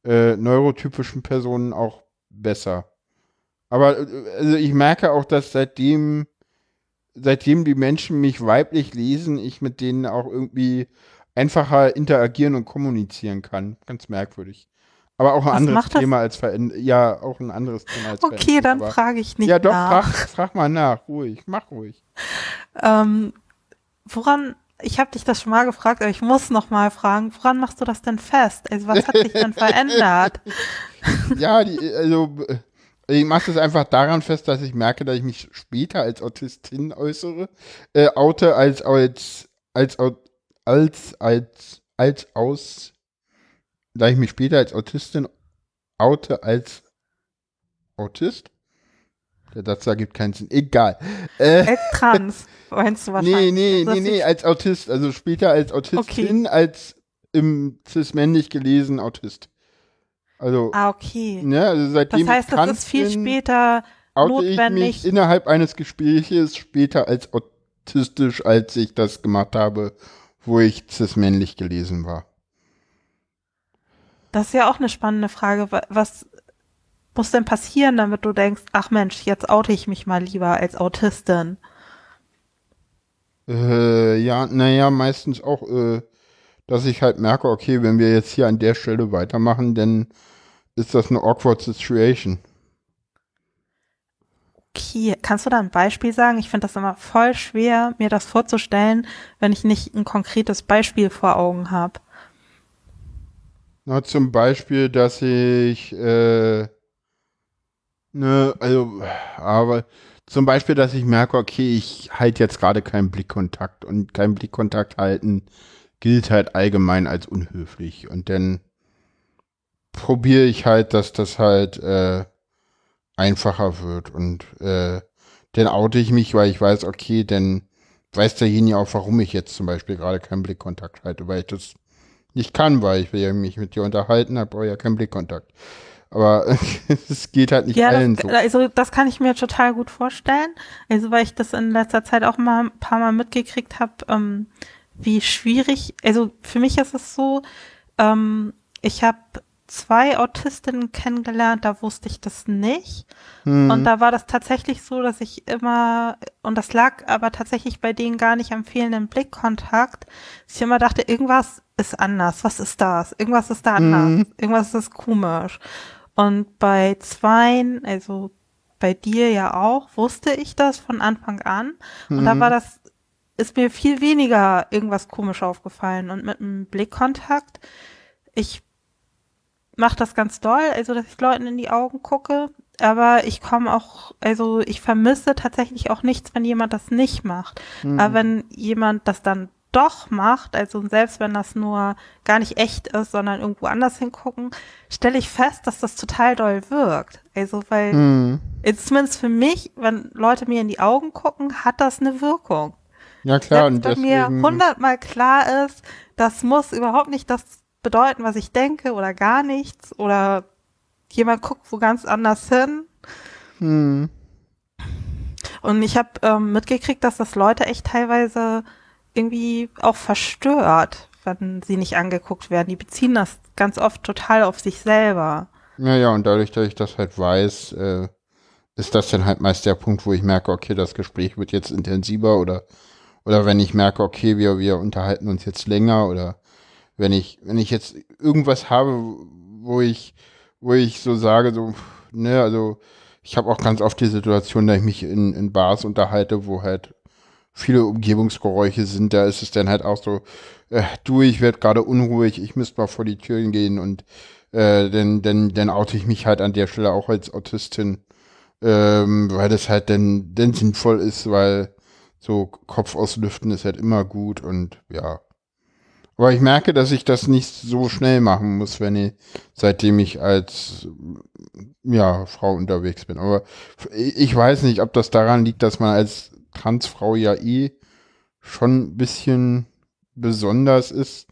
Speaker 1: äh, neurotypischen Personen auch besser. Aber also ich merke auch, dass seitdem, seitdem die Menschen mich weiblich lesen, ich mit denen auch irgendwie einfacher interagieren und kommunizieren kann. Ganz merkwürdig. Aber auch ein Was anderes Thema als Veränderung. Ja, auch ein anderes Thema als
Speaker 2: Okay, dann frage ich nicht
Speaker 1: Ja, doch,
Speaker 2: nach.
Speaker 1: Frag, frag mal nach. Ruhig, mach ruhig.
Speaker 2: Ähm, woran, ich habe dich das schon mal gefragt, aber ich muss noch mal fragen, woran machst du das denn fest? Also was hat sich denn verändert?
Speaker 1: ja, die, also ich mache das einfach daran fest, dass ich merke, dass ich mich später als Autistin äußere, äh, oute als als als als als als aus da ich mich später als Autistin oute als Autist. Der Satz ergibt keinen Sinn. Egal.
Speaker 2: Äh, als trans, meinst du wahrscheinlich?
Speaker 1: Nee, nee, nee, nee, als Autist. Also später als Autistin, okay. als im cis-männlich gelesen Autist. Also,
Speaker 2: ah, okay.
Speaker 1: Ne, also seitdem
Speaker 2: das heißt, das ist viel später notwendig.
Speaker 1: ich mich innerhalb eines Gespräches später als autistisch, als ich das gemacht habe, wo ich cis-männlich gelesen war.
Speaker 2: Das ist ja auch eine spannende Frage. Was muss denn passieren, damit du denkst, ach Mensch, jetzt oute ich mich mal lieber als Autistin?
Speaker 1: Äh, ja, naja, meistens auch, äh, dass ich halt merke, okay, wenn wir jetzt hier an der Stelle weitermachen, dann ist das eine awkward situation.
Speaker 2: Okay, kannst du da ein Beispiel sagen? Ich finde das immer voll schwer, mir das vorzustellen, wenn ich nicht ein konkretes Beispiel vor Augen habe.
Speaker 1: Na, zum Beispiel, dass ich, äh, ne, also, aber zum Beispiel, dass ich merke, okay, ich halte jetzt gerade keinen Blickkontakt und keinen Blickkontakt halten gilt halt allgemein als unhöflich. Und dann probiere ich halt, dass das halt äh, einfacher wird. Und äh, dann oute ich mich, weil ich weiß, okay, dann weiß derjenige auch, warum ich jetzt zum Beispiel gerade keinen Blickkontakt halte, weil ich das nicht kann, weil ich will ja mich mit dir unterhalten, habe ja keinen Blickkontakt. Aber es geht halt nicht
Speaker 2: ja,
Speaker 1: allen
Speaker 2: das,
Speaker 1: so.
Speaker 2: Also das kann ich mir total gut vorstellen. Also weil ich das in letzter Zeit auch mal ein paar Mal mitgekriegt habe, ähm, wie schwierig, also für mich ist es so, ähm, ich habe zwei Autistinnen kennengelernt, da wusste ich das nicht. Hm. Und da war das tatsächlich so, dass ich immer, und das lag aber tatsächlich bei denen gar nicht am fehlenden Blickkontakt, dass ich immer dachte, irgendwas ist anders. Was ist das? Irgendwas ist da anders. Hm. Irgendwas ist komisch. Und bei zweien, also bei dir ja auch, wusste ich das von Anfang an. Und hm. da war das, ist mir viel weniger irgendwas komisch aufgefallen. Und mit einem Blickkontakt, ich mache das ganz doll, also dass ich Leuten in die Augen gucke, aber ich komme auch, also ich vermisse tatsächlich auch nichts, wenn jemand das nicht macht. Mhm. Aber wenn jemand das dann doch macht, also selbst wenn das nur gar nicht echt ist, sondern irgendwo anders hingucken, stelle ich fest, dass das total doll wirkt. Also weil, mhm. zumindest für mich, wenn Leute mir in die Augen gucken, hat das eine Wirkung.
Speaker 1: Ja klar.
Speaker 2: Selbst und wenn mir hundertmal klar ist, das muss überhaupt nicht das bedeuten, was ich denke oder gar nichts oder jemand guckt wo ganz anders hin. Hm. Und ich habe ähm, mitgekriegt, dass das Leute echt teilweise irgendwie auch verstört, wenn sie nicht angeguckt werden. Die beziehen das ganz oft total auf sich selber.
Speaker 1: Ja, ja, und dadurch, dass ich das halt weiß, äh, ist das dann halt meist der Punkt, wo ich merke, okay, das Gespräch wird jetzt intensiver oder, oder wenn ich merke, okay, wir, wir unterhalten uns jetzt länger oder wenn ich, wenn ich jetzt irgendwas habe, wo ich, wo ich so sage, so, ne, also ich habe auch ganz oft die Situation, dass ich mich in, in Bars unterhalte, wo halt viele Umgebungsgeräusche sind, da ist es dann halt auch so, äh, du, ich werde gerade unruhig, ich müsste mal vor die Türen gehen und äh, dann, dann, dann oute ich mich halt an der Stelle auch als Autistin, ähm, weil das halt dann, dann sinnvoll ist, weil so Kopf auslüften ist halt immer gut und ja. Aber ich merke, dass ich das nicht so schnell machen muss, wenn ich, seitdem ich als, ja, Frau unterwegs bin. Aber ich weiß nicht, ob das daran liegt, dass man als Transfrau ja eh schon ein bisschen besonders ist.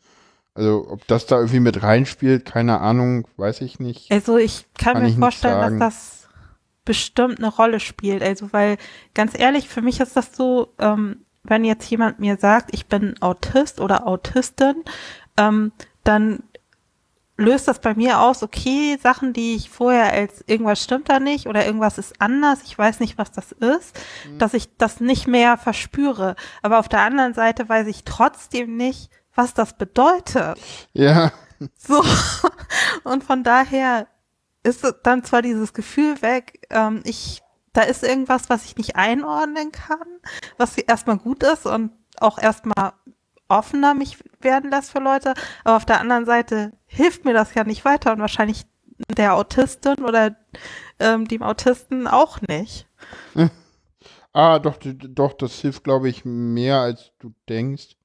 Speaker 1: Also, ob das da irgendwie mit reinspielt, keine Ahnung, weiß ich nicht.
Speaker 2: Also, ich kann, kann mir ich vorstellen, dass das bestimmt eine Rolle spielt. Also, weil, ganz ehrlich, für mich ist das so, ähm, wenn jetzt jemand mir sagt, ich bin Autist oder Autistin, ähm, dann löst das bei mir aus, okay, Sachen, die ich vorher als irgendwas stimmt da nicht oder irgendwas ist anders, ich weiß nicht, was das ist, mhm. dass ich das nicht mehr verspüre. Aber auf der anderen Seite weiß ich trotzdem nicht, was das bedeutet.
Speaker 1: Ja.
Speaker 2: So. Und von daher ist dann zwar dieses Gefühl weg, ähm, ich da ist irgendwas, was ich nicht einordnen kann, was erstmal gut ist und auch erstmal offener mich werden lässt für Leute. Aber auf der anderen Seite hilft mir das ja nicht weiter und wahrscheinlich der Autistin oder ähm, dem Autisten auch nicht.
Speaker 1: Ah, doch, doch, das hilft, glaube ich, mehr als du denkst.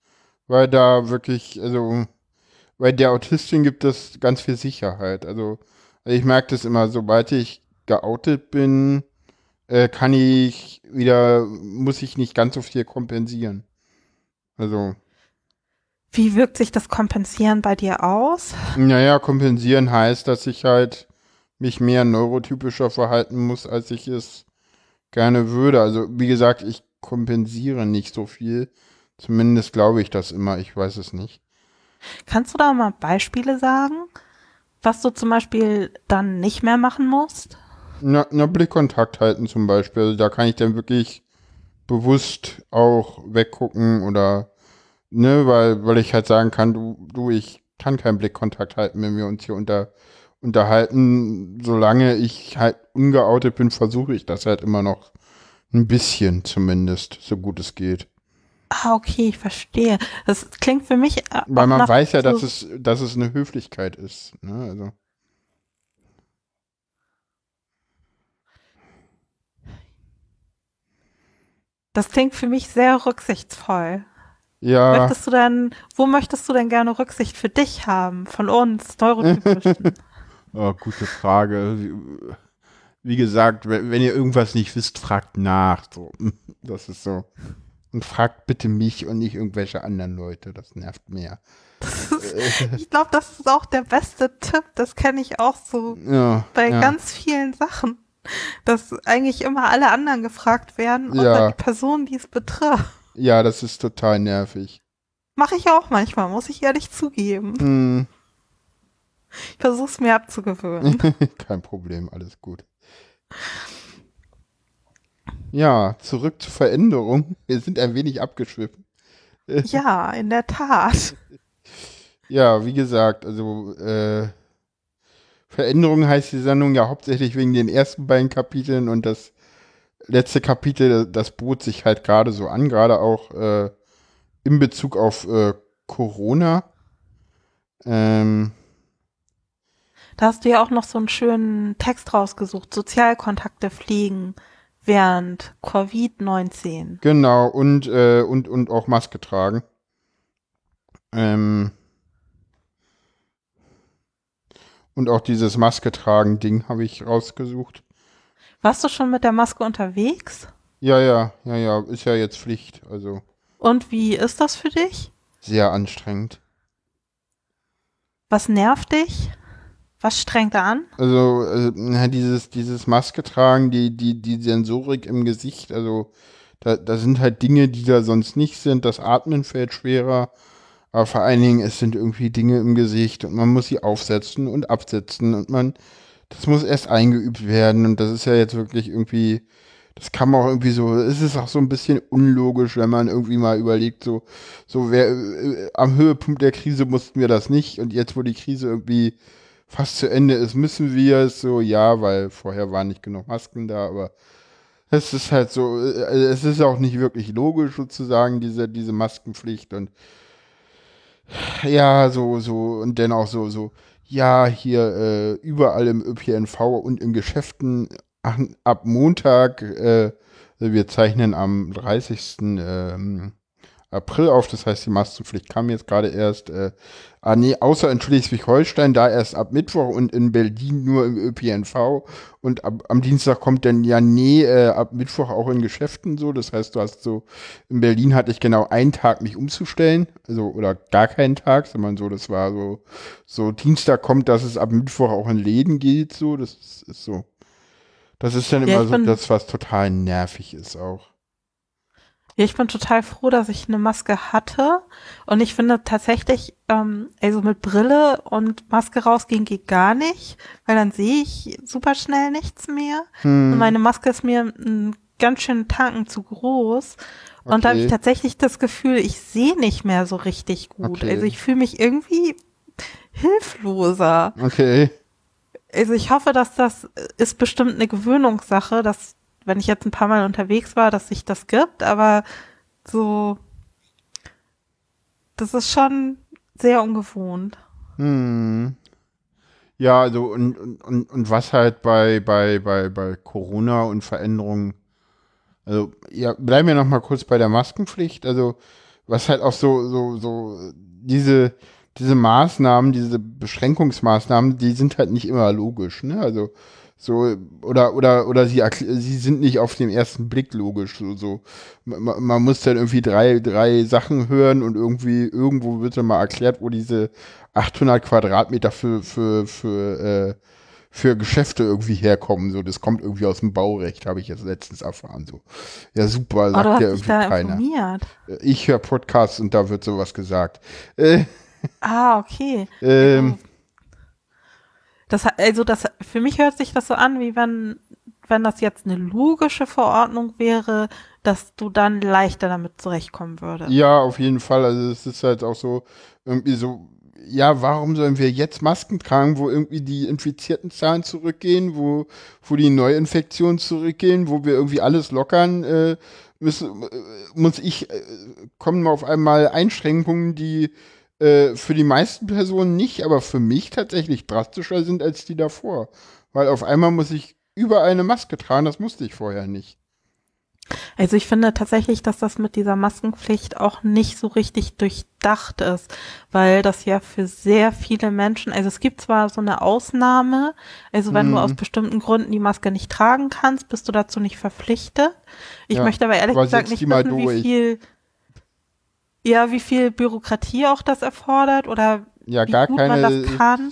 Speaker 1: Weil da wirklich, also, weil der Autistin gibt es ganz viel Sicherheit. Also, ich merke das immer, sobald ich geoutet bin, äh, kann ich wieder, muss ich nicht ganz so viel kompensieren. Also.
Speaker 2: Wie wirkt sich das Kompensieren bei dir aus?
Speaker 1: Naja, kompensieren heißt, dass ich halt mich mehr neurotypischer verhalten muss, als ich es gerne würde. Also, wie gesagt, ich kompensiere nicht so viel. Zumindest glaube ich das immer. Ich weiß es nicht.
Speaker 2: Kannst du da mal Beispiele sagen, was du zum Beispiel dann nicht mehr machen musst?
Speaker 1: Na, na, Blickkontakt halten zum Beispiel. Also da kann ich dann wirklich bewusst auch weggucken oder, ne, weil, weil ich halt sagen kann, du, du, ich kann keinen Blickkontakt halten, wenn wir uns hier unter, unterhalten. Solange ich halt ungeoutet bin, versuche ich das halt immer noch ein bisschen zumindest, so gut es geht.
Speaker 2: Ah, okay, ich verstehe. Das klingt für mich.
Speaker 1: Äh, weil man weiß ja, dass es, dass es eine Höflichkeit ist. Ne? Also.
Speaker 2: Das klingt für mich sehr rücksichtsvoll.
Speaker 1: Ja.
Speaker 2: Möchtest du denn, wo möchtest du denn gerne Rücksicht für dich haben? Von uns, Neurotypischen?
Speaker 1: oh, gute Frage. Wie, gesagt, wenn, wenn, ihr irgendwas nicht wisst, fragt nach. So. Das ist so. Und fragt bitte mich und nicht irgendwelche anderen Leute. Das nervt mehr.
Speaker 2: ich glaube, das ist auch der beste Tipp. Das kenne ich auch so ja, bei ja. ganz vielen Sachen dass eigentlich immer alle anderen gefragt werden und ja. die Person, die es betrifft.
Speaker 1: Ja, das ist total nervig.
Speaker 2: Mache ich auch manchmal, muss ich ehrlich zugeben.
Speaker 1: Hm.
Speaker 2: Ich versuche es mir abzugewöhnen.
Speaker 1: Kein Problem, alles gut. Ja, zurück zur Veränderung. Wir sind ein wenig abgeschwiffen.
Speaker 2: Ja, in der Tat.
Speaker 1: Ja, wie gesagt, also äh, Veränderung heißt die Sendung ja hauptsächlich wegen den ersten beiden Kapiteln und das letzte Kapitel, das bot sich halt gerade so an, gerade auch äh, in Bezug auf äh, Corona. Ähm,
Speaker 2: da hast du ja auch noch so einen schönen Text rausgesucht, Sozialkontakte fliegen während Covid-19.
Speaker 1: Genau, und, äh, und, und auch Maske tragen. Ähm, Und auch dieses Maske tragen Ding habe ich rausgesucht.
Speaker 2: Warst du schon mit der Maske unterwegs?
Speaker 1: Ja, ja, ja, ja, ist ja jetzt Pflicht, also.
Speaker 2: Und wie ist das für dich?
Speaker 1: Sehr anstrengend.
Speaker 2: Was nervt dich? Was strengt er an?
Speaker 1: Also, na, dieses, dieses Maske tragen, die, die, die Sensorik im Gesicht, also da, da sind halt Dinge, die da sonst nicht sind. Das Atmen fällt schwerer. Aber vor allen Dingen, es sind irgendwie Dinge im Gesicht und man muss sie aufsetzen und absetzen und man, das muss erst eingeübt werden und das ist ja jetzt wirklich irgendwie, das kann man auch irgendwie so, es ist auch so ein bisschen unlogisch, wenn man irgendwie mal überlegt, so, so wer, äh, am Höhepunkt der Krise mussten wir das nicht und jetzt, wo die Krise irgendwie fast zu Ende ist, müssen wir es so, ja, weil vorher waren nicht genug Masken da, aber es ist halt so, äh, es ist auch nicht wirklich logisch sozusagen, diese, diese Maskenpflicht und ja, so, so, und dann auch so, so, ja, hier äh, überall im ÖPNV und in Geschäften ab Montag, äh, wir zeichnen am 30. Ähm, April auf, das heißt, die Maskenpflicht kam jetzt gerade erst, äh, ah nee, außer in Schleswig-Holstein, da erst ab Mittwoch und in Berlin nur im ÖPNV. Und ab, am Dienstag kommt dann ja nee, äh, ab Mittwoch auch in Geschäften so, das heißt, du hast so, in Berlin hatte ich genau einen Tag mich umzustellen, also, oder gar keinen Tag, sondern so, das war so, so Dienstag kommt, dass es ab Mittwoch auch in Läden geht, so, das ist, ist so. Das ist dann ja, immer so das, was total nervig ist auch.
Speaker 2: Ja, ich bin total froh, dass ich eine Maske hatte. Und ich finde tatsächlich, ähm, also mit Brille und Maske rausgehen geht gar nicht, weil dann sehe ich super schnell nichts mehr. Hm. Und meine Maske ist mir einen ganz schönen Tanken zu groß. Und okay. da habe ich tatsächlich das Gefühl, ich sehe nicht mehr so richtig gut. Okay. Also ich fühle mich irgendwie hilfloser.
Speaker 1: Okay.
Speaker 2: Also ich hoffe, dass das ist bestimmt eine Gewöhnungssache, dass wenn ich jetzt ein paar Mal unterwegs war, dass sich das gibt, aber so, das ist schon sehr ungewohnt.
Speaker 1: Hm. Ja, also und, und, und was halt bei, bei, bei, bei Corona und Veränderungen, also ja, bleiben wir noch mal kurz bei der Maskenpflicht, also was halt auch so, so, so, diese, diese Maßnahmen, diese Beschränkungsmaßnahmen, die sind halt nicht immer logisch, ne? Also so, oder, oder, oder sie, sie sind nicht auf den ersten Blick logisch. So, so. Man, man, muss dann irgendwie drei, drei Sachen hören und irgendwie, irgendwo wird dann mal erklärt, wo diese 800 Quadratmeter für, für, für, äh, für Geschäfte irgendwie herkommen. So, das kommt irgendwie aus dem Baurecht, habe ich jetzt letztens erfahren. So, ja super,
Speaker 2: sagt ja irgendwie da keiner. Informiert.
Speaker 1: Ich höre Podcasts und da wird sowas gesagt. Äh,
Speaker 2: ah, okay.
Speaker 1: Ähm, also
Speaker 2: das, also das, für mich hört sich das so an, wie wenn, wenn das jetzt eine logische Verordnung wäre, dass du dann leichter damit zurechtkommen würdest.
Speaker 1: Ja, auf jeden Fall. Also es ist halt auch so, irgendwie so, ja, warum sollen wir jetzt Masken tragen, wo irgendwie die infizierten Zahlen zurückgehen, wo, wo die Neuinfektionen zurückgehen, wo wir irgendwie alles lockern, äh, müssen, äh, muss ich, äh, kommen auf einmal Einschränkungen, die äh, für die meisten Personen nicht, aber für mich tatsächlich drastischer sind als die davor. Weil auf einmal muss ich überall eine Maske tragen, das musste ich vorher nicht.
Speaker 2: Also ich finde tatsächlich, dass das mit dieser Maskenpflicht auch nicht so richtig durchdacht ist, weil das ja für sehr viele Menschen, also es gibt zwar so eine Ausnahme, also wenn hm. du aus bestimmten Gründen die Maske nicht tragen kannst, bist du dazu nicht verpflichtet. Ich ja, möchte aber ehrlich gesagt nicht wissen, wie viel ja, wie viel Bürokratie auch das erfordert oder
Speaker 1: ja, wie gar gut keine, man das kann.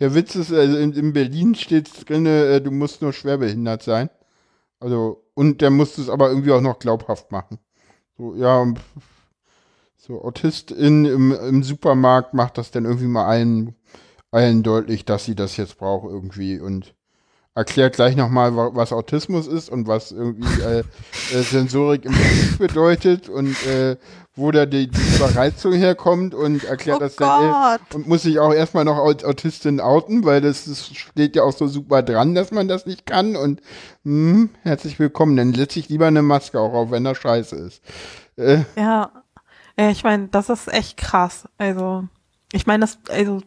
Speaker 1: Der Witz ist, also in, in Berlin steht drin, äh, du musst nur schwerbehindert sein. Also, und der muss es aber irgendwie auch noch glaubhaft machen. So, ja, so Autistin im, im Supermarkt macht das dann irgendwie mal allen, allen deutlich, dass sie das jetzt braucht irgendwie und erklärt gleich nochmal, was Autismus ist und was irgendwie äh, äh, Sensorik im Gesicht bedeutet und äh, wo da die, die Überreizung herkommt und erklärt oh das dann äh, und muss sich auch erstmal noch als Autistin outen, weil das, das, steht ja auch so super dran, dass man das nicht kann und mh, hm, herzlich willkommen, dann setze ich lieber eine Maske auch auf, wenn das scheiße ist.
Speaker 2: Äh. Ja, ja, ich meine, das ist echt krass. Also, ich meine, das, also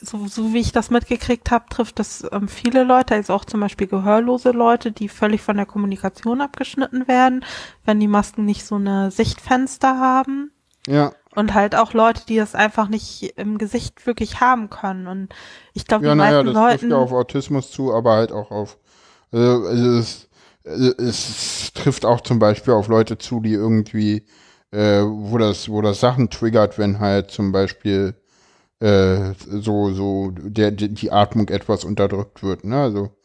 Speaker 2: so, so wie ich das mitgekriegt habe, trifft das ähm, viele Leute, also auch zum Beispiel gehörlose Leute, die völlig von der Kommunikation abgeschnitten werden, wenn die Masken nicht so eine Sichtfenster haben.
Speaker 1: Ja.
Speaker 2: Und halt auch Leute, die das einfach nicht im Gesicht wirklich haben können. Und ich glaube,
Speaker 1: ja, die naja, meisten das Leuten. trifft ja auf Autismus zu, aber halt auch auf, also, also es, also es trifft auch zum Beispiel auf Leute zu, die irgendwie, äh, wo das, wo das Sachen triggert, wenn halt zum Beispiel äh, so, so, der, die Atmung etwas unterdrückt wird, ne? Also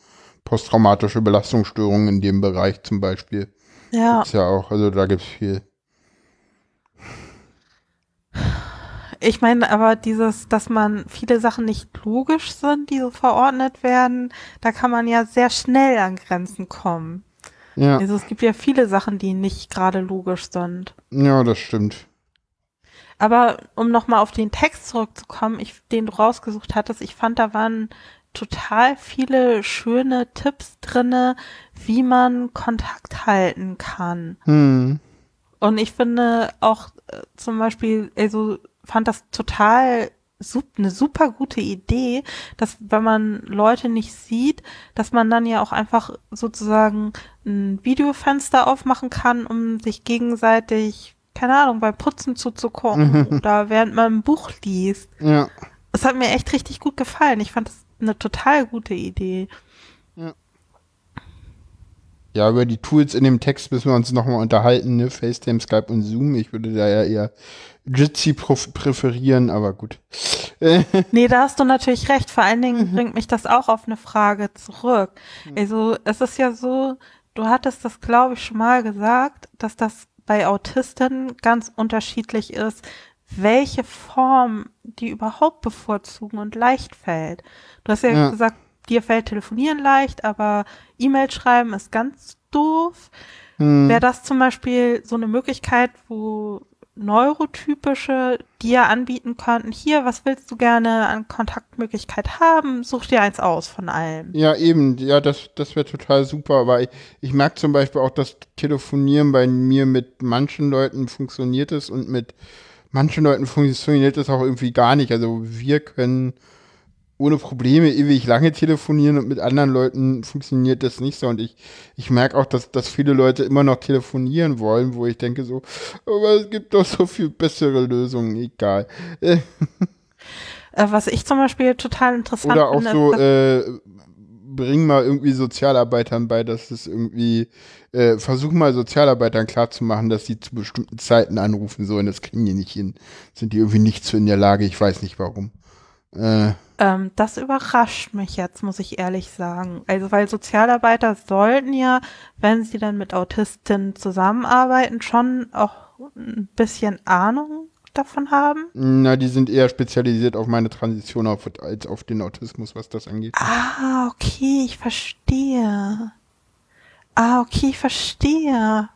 Speaker 1: posttraumatische Belastungsstörungen in dem Bereich zum Beispiel.
Speaker 2: Ja.
Speaker 1: Gibt's ja auch, also da gibt's viel.
Speaker 2: Ich meine, aber dieses, dass man viele Sachen nicht logisch sind, die so verordnet werden, da kann man ja sehr schnell an Grenzen kommen.
Speaker 1: Ja,
Speaker 2: Also es gibt ja viele Sachen, die nicht gerade logisch sind.
Speaker 1: ja, das stimmt.
Speaker 2: Aber um nochmal auf den Text zurückzukommen, ich, den du rausgesucht hattest, ich fand, da waren total viele schöne Tipps drinne, wie man Kontakt halten kann.
Speaker 1: Hm.
Speaker 2: Und ich finde auch äh, zum Beispiel, also fand das total sup eine super gute Idee, dass wenn man Leute nicht sieht, dass man dann ja auch einfach sozusagen ein Videofenster aufmachen kann, um sich gegenseitig, keine Ahnung, beim Putzen zuzugucken oder während man ein Buch liest.
Speaker 1: Ja.
Speaker 2: Das hat mir echt richtig gut gefallen. Ich fand das eine total gute Idee.
Speaker 1: Ja, über die Tools in dem Text müssen wir uns nochmal unterhalten, ne? FaceTime, Skype und Zoom. Ich würde da ja eher Jitsi präferieren, aber gut.
Speaker 2: Nee, da hast du natürlich recht. Vor allen Dingen bringt mich das auch auf eine Frage zurück. Also es ist ja so, du hattest das, glaube ich, schon mal gesagt, dass das bei Autisten ganz unterschiedlich ist, welche Form die überhaupt bevorzugen und leicht fällt. Du hast ja,
Speaker 1: Ja.
Speaker 2: gesagt, dir fällt Telefonieren leicht, aber E-Mail schreiben ist ganz doof.
Speaker 1: hm,
Speaker 2: Wäre das zum Beispiel so eine Möglichkeit, wo neurotypische dir anbieten könnten, hier, was willst du gerne an Kontaktmöglichkeit haben? Such dir eins aus von allem.
Speaker 1: ja, eben, ja, das, das wäre total super, aber ich, ich merke zum Beispiel auch, dass Telefonieren bei mir mit manchen Leuten funktioniert ist und mit manchen Leuten funktioniert es auch irgendwie gar nicht. Also wir können ohne Probleme ewig lange telefonieren und mit anderen Leuten funktioniert das nicht so. Und ich, ich merke auch, dass, dass viele Leute immer noch telefonieren wollen, wo ich denke so, aber es gibt doch so viel bessere Lösungen, egal. Äh,
Speaker 2: was ich zum Beispiel total interessant
Speaker 1: oder auch
Speaker 2: finde,
Speaker 1: so, äh, bring mal irgendwie Sozialarbeitern bei, dass es irgendwie, äh, versuch mal Sozialarbeitern klarzumachen, dass sie zu bestimmten Zeiten anrufen sollen. Das kriegen die nicht hin. Sind die irgendwie nicht so in der Lage, ich weiß nicht warum. Äh,
Speaker 2: ähm, das überrascht mich jetzt, muss ich ehrlich sagen. Also weil Sozialarbeiter sollten ja, wenn sie dann mit Autisten zusammenarbeiten, schon auch ein bisschen Ahnung davon haben.
Speaker 1: na, die sind eher spezialisiert auf meine Transition auf, als auf den Autismus, was das angeht.
Speaker 2: Ah, okay, ich verstehe. Ah, okay, ich verstehe.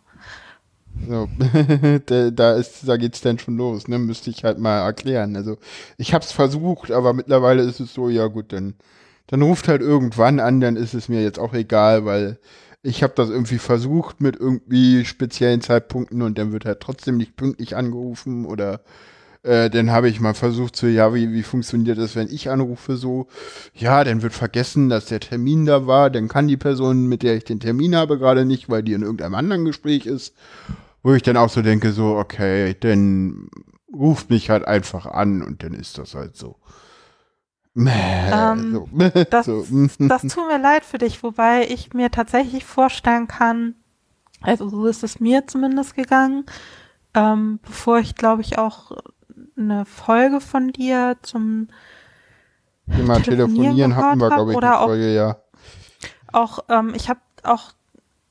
Speaker 1: So, da, ist, da geht's dann schon los, ne? Müsste ich halt mal erklären. Also, ich hab's versucht, aber mittlerweile ist es so, ja gut, dann, dann ruft halt irgendwann an, dann ist es mir jetzt auch egal, weil ich habe das irgendwie versucht mit irgendwie speziellen Zeitpunkten und dann wird halt trotzdem nicht pünktlich angerufen oder äh, dann habe ich mal versucht, so, ja, wie, wie funktioniert das, wenn ich anrufe, so, ja, dann wird vergessen, dass der Termin da war, dann kann die Person, mit der ich den Termin habe, gerade nicht, weil die in irgendeinem anderen Gespräch ist, wo ich dann auch so denke, so, okay, dann ruft mich halt einfach an und dann ist das halt so. Mäh,
Speaker 2: Ähm,
Speaker 1: so.
Speaker 2: Das,
Speaker 1: so.
Speaker 2: das tut mir leid für dich, wobei ich mir tatsächlich vorstellen kann, also so ist es mir zumindest gegangen, ähm, bevor ich glaube ich auch eine Folge von dir zum
Speaker 1: Thema Telefonieren hatten wir, glaube ich,
Speaker 2: oder
Speaker 1: eine
Speaker 2: auch-
Speaker 1: Folge, ja.
Speaker 2: auch, ähm, ich habe auch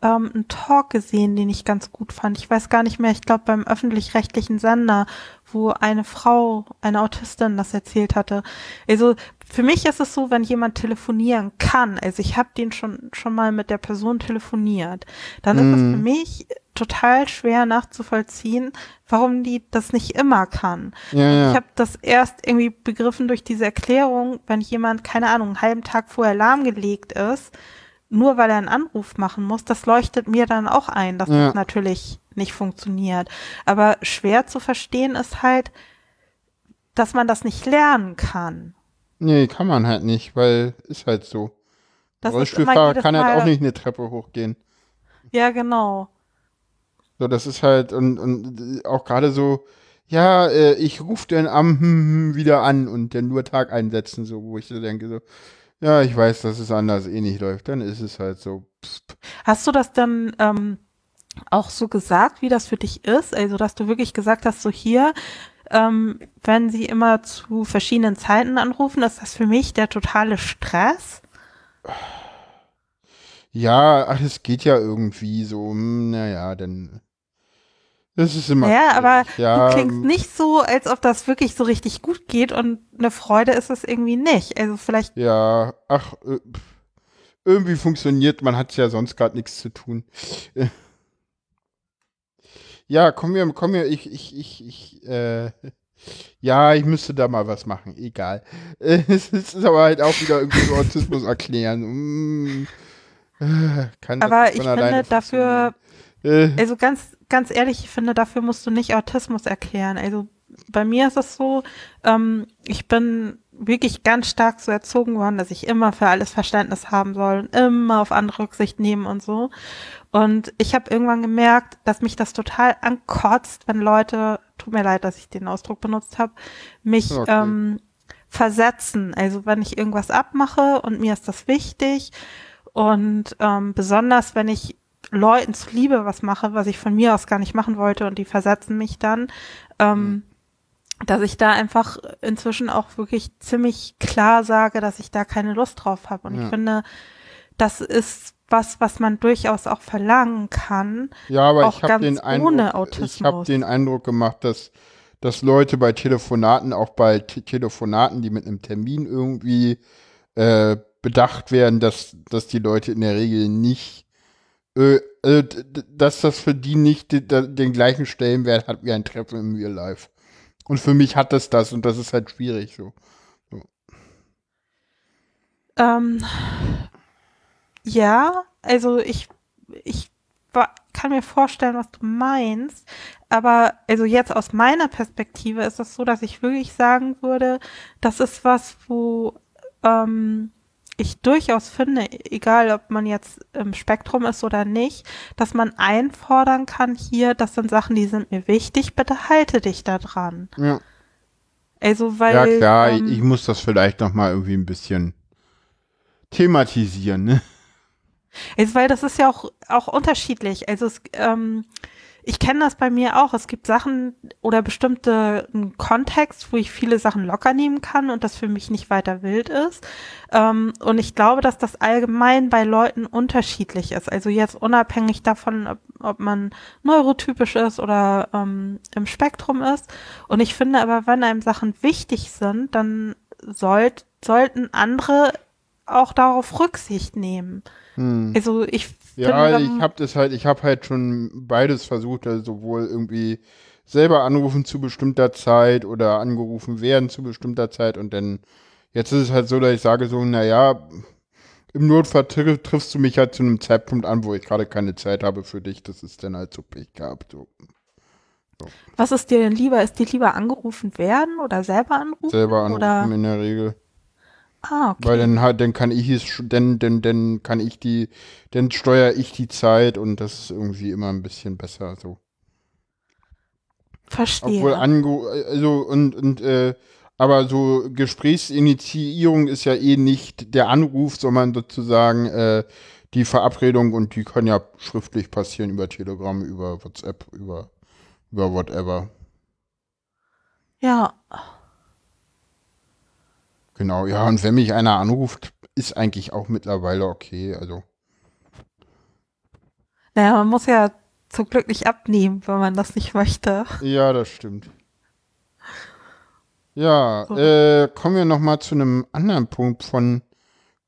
Speaker 2: ähm, einen Talk gesehen, den ich ganz gut fand. Ich weiß gar nicht mehr, ich glaube beim öffentlich-rechtlichen Sender, wo eine Frau, eine Autistin das erzählt hatte. Also für mich ist es so, wenn jemand telefonieren kann, also ich habe den schon schon mal mit der Person telefoniert, dann ist es
Speaker 1: Mhm.
Speaker 2: für mich total schwer nachzuvollziehen, warum die das nicht immer kann.
Speaker 1: Ja,
Speaker 2: Ich
Speaker 1: ja.
Speaker 2: habe das erst irgendwie begriffen durch diese Erklärung, wenn jemand, keine Ahnung, einen halben Tag vorher lahmgelegt ist, nur weil er einen Anruf machen muss, das leuchtet mir dann auch ein, dass
Speaker 1: Ja.
Speaker 2: das natürlich nicht funktioniert. Aber schwer zu verstehen ist halt, dass man das nicht lernen kann.
Speaker 1: Nee, kann man halt nicht, weil ist halt so.
Speaker 2: Das
Speaker 1: Rollstuhlfahrer kann halt auch nicht eine Treppe hochgehen.
Speaker 2: Ja, genau.
Speaker 1: So, das ist halt, und, und auch gerade so, ja, äh, ich rufe dann am wieder an und dann nur Tag einsetzen, so, wo ich so denke, so, ja, ich weiß, dass es anders eh nicht läuft, dann ist es halt so. Pst.
Speaker 2: Hast du das dann ähm, auch so gesagt, wie das für dich ist? Also, dass du wirklich gesagt hast, so hier, ähm, wenn sie immer zu verschiedenen Zeiten anrufen, ist das für mich der totale Stress.
Speaker 1: Ja, ach, es geht ja irgendwie so, hm, naja, dann. Das ist immer.
Speaker 2: Ja, aber
Speaker 1: ja,
Speaker 2: du klingst nicht so, als ob das wirklich so richtig gut geht und eine Freude ist es irgendwie nicht. Also vielleicht.
Speaker 1: Ja, ach, äh, irgendwie funktioniert, man hat ja sonst gerade nichts zu tun. Ja, komm mir, komm mir, ich, ich, ich, ich, äh, ja, ich müsste da mal was machen, egal. Es ist aber halt auch wieder irgendwie so Autismus erklären. Mm, äh, kann
Speaker 2: Aber ich finde dafür?
Speaker 1: Äh,
Speaker 2: also ganz, ganz ehrlich, ich finde, dafür musst du nicht Autismus erklären. Also bei mir ist es so, ähm, ich bin wirklich ganz stark so erzogen worden, dass ich immer für alles Verständnis haben soll und immer auf andere Rücksicht nehmen und so. Und ich habe irgendwann gemerkt, dass mich das total ankotzt, wenn Leute, tut mir leid, dass ich den Ausdruck benutzt habe, mich
Speaker 1: Okay.
Speaker 2: ähm, versetzen. Also wenn ich irgendwas abmache und mir ist das wichtig und ähm, besonders wenn ich Leuten zuliebe was mache, was ich von mir aus gar nicht machen wollte und die versetzen mich dann, ähm, dass ich da einfach inzwischen auch wirklich ziemlich klar sage, dass ich da keine Lust drauf habe. Und
Speaker 1: Ja.
Speaker 2: ich finde, das ist was, was man durchaus auch verlangen kann.
Speaker 1: ja, aber ich habe den Eindruck, ich habe den Eindruck gemacht, dass, dass Leute bei Telefonaten, auch bei Te Telefonaten, die mit einem Termin irgendwie äh, bedacht werden, dass, dass die Leute in der Regel nicht, d- dass das für die nicht de- de- den gleichen Stellenwert hat wie ein Treffen im Real Life. Und für mich hat es das und das ist halt schwierig so.
Speaker 2: Ähm, ja, also ich, ich kann mir vorstellen, was du meinst, aber also jetzt aus meiner Perspektive ist es so, dass ich wirklich sagen würde, das ist was, wo ähm, ich durchaus finde, egal ob man jetzt im Spektrum ist oder nicht, dass man einfordern kann, hier, das sind Sachen, die sind mir wichtig, bitte halte dich da dran.
Speaker 1: Ja,
Speaker 2: Also, weil.
Speaker 1: ja klar,
Speaker 2: ähm,
Speaker 1: ich muss das vielleicht noch mal irgendwie ein bisschen thematisieren, ne?
Speaker 2: Also, weil das ist ja auch, auch unterschiedlich. Also es, ähm, ich kenne das bei mir auch. Es gibt Sachen oder bestimmte einen Kontext, wo ich viele Sachen locker nehmen kann und das für mich nicht weiter wild ist. Ähm, und ich glaube, dass das allgemein bei Leuten unterschiedlich ist. Also jetzt unabhängig davon, ob, ob man neurotypisch ist oder ähm, im Spektrum ist. Und ich finde aber, wenn einem Sachen wichtig sind, dann sollt, sollten andere auch darauf Rücksicht nehmen.
Speaker 1: Hm.
Speaker 2: Also ich finde,
Speaker 1: Ja, ich habe das halt, ich habe halt schon beides versucht, also sowohl irgendwie selber anrufen zu bestimmter Zeit oder angerufen werden zu bestimmter Zeit und dann jetzt ist es halt so, dass ich sage so, naja, im Notfall tri triffst du mich halt zu einem Zeitpunkt an, wo ich gerade keine Zeit habe für dich, das ist dann halt so Pech gehabt. So.
Speaker 2: was ist dir denn lieber? Ist dir lieber angerufen werden oder selber anrufen?
Speaker 1: Selber anrufen
Speaker 2: Oder?
Speaker 1: in der Regel.
Speaker 2: Ah, okay.
Speaker 1: Weil dann halt, dann kann ich es, dann, dann, dann kann ich die, dann steuere ich die Zeit und das ist irgendwie immer ein bisschen besser so.
Speaker 2: Verstehe.
Speaker 1: Obwohl ange also und und äh, aber so Gesprächsinitiierung ist ja eh nicht der Anruf, sondern sozusagen äh, die Verabredung und die kann ja schriftlich passieren über Telegram, über WhatsApp, über über whatever.
Speaker 2: ja.
Speaker 1: Genau, ja, und wenn mich einer anruft, ist eigentlich auch mittlerweile okay, also
Speaker 2: Naja, man muss ja zum Glück nicht abnehmen, wenn man das nicht möchte.
Speaker 1: ja, das stimmt. Ja,
Speaker 2: So.
Speaker 1: äh, kommen wir noch mal zu einem anderen Punkt von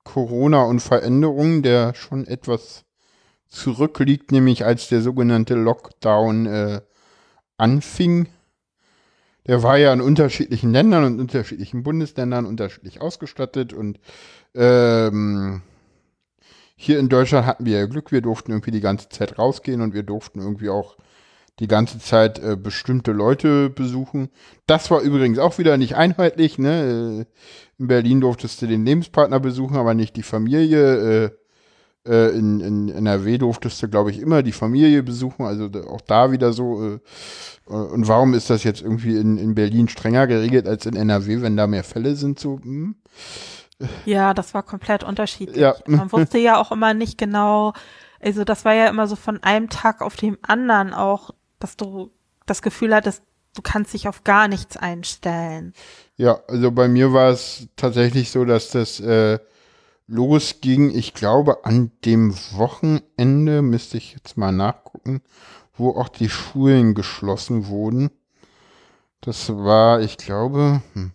Speaker 1: Corona und Veränderungen, der schon etwas zurückliegt, nämlich als der sogenannte Lockdown äh, anfing. Der war ja in unterschiedlichen Ländern und unterschiedlichen Bundesländern unterschiedlich ausgestattet und ähm, hier in Deutschland hatten wir ja Glück, wir durften irgendwie die ganze Zeit rausgehen und wir durften irgendwie auch die ganze Zeit äh, bestimmte Leute besuchen. Das war übrigens auch wieder nicht einheitlich. Ne? Äh, In Berlin durftest du den Lebenspartner besuchen, aber nicht die Familie. Äh, äh, in, in NRW durftest du, glaube ich, immer die Familie besuchen. Also auch da wieder so. Äh, äh, und warum ist das jetzt irgendwie in, in Berlin strenger geregelt als in NRW, wenn da mehr Fälle sind? So, hm?
Speaker 2: Ja, das war komplett unterschiedlich.
Speaker 1: Ja.
Speaker 2: Man wusste ja auch immer nicht genau, also das war ja immer so von einem Tag auf den anderen auch, dass du das Gefühl hattest, du kannst dich auf gar nichts einstellen.
Speaker 1: Ja, also bei mir war es tatsächlich so, dass das äh, losging, ich glaube, an dem Wochenende, müsste ich jetzt mal nachgucken, wo auch die Schulen geschlossen wurden. Das war, ich glaube, hm,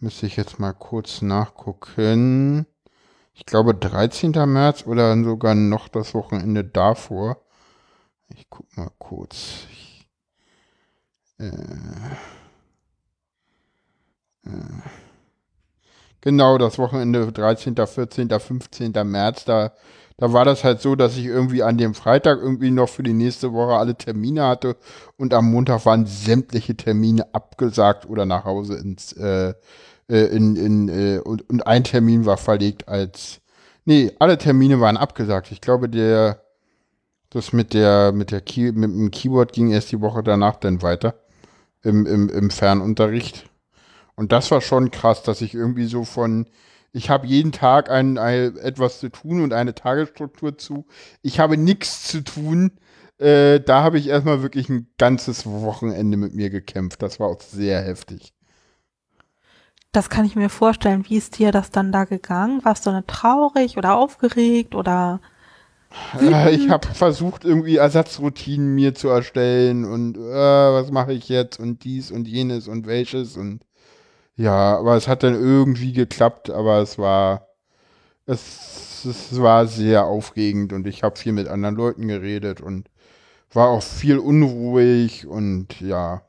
Speaker 1: müsste ich jetzt mal kurz nachgucken. Ich glaube 13. März oder sogar noch das Wochenende davor. Ich guck mal kurz. Ich, äh, äh, genau, das Wochenende 13., 14., 15. März, da da war das halt so, dass ich irgendwie an dem Freitag irgendwie noch für die nächste Woche alle Termine hatte und am Montag waren sämtliche Termine abgesagt oder nach Hause ins äh, äh, in, in äh, und, und ein Termin war verlegt als nee, alle Termine waren abgesagt. Ich glaube, der das mit der mit der Key, mit dem Keyboard ging erst die Woche danach dann weiter im, im, im Fernunterricht. Und das war schon krass, dass ich irgendwie so von ich habe jeden Tag ein, ein, etwas zu tun und eine Tagesstruktur zu. Ich habe nichts zu tun. Äh, da habe ich erstmal wirklich ein ganzes Wochenende mit mir gekämpft. Das war auch sehr heftig.
Speaker 2: Das kann ich mir vorstellen. Wie ist dir das dann da gegangen? Warst du dann traurig oder aufgeregt oder?
Speaker 1: Äh, ich habe versucht, irgendwie Ersatzroutinen mir zu erstellen und äh, was mache ich jetzt und dies und jenes und welches und ja, aber es hat dann irgendwie geklappt, aber es war, es, es war sehr aufregend und ich habe viel mit anderen Leuten geredet und war auch viel unruhig und ja.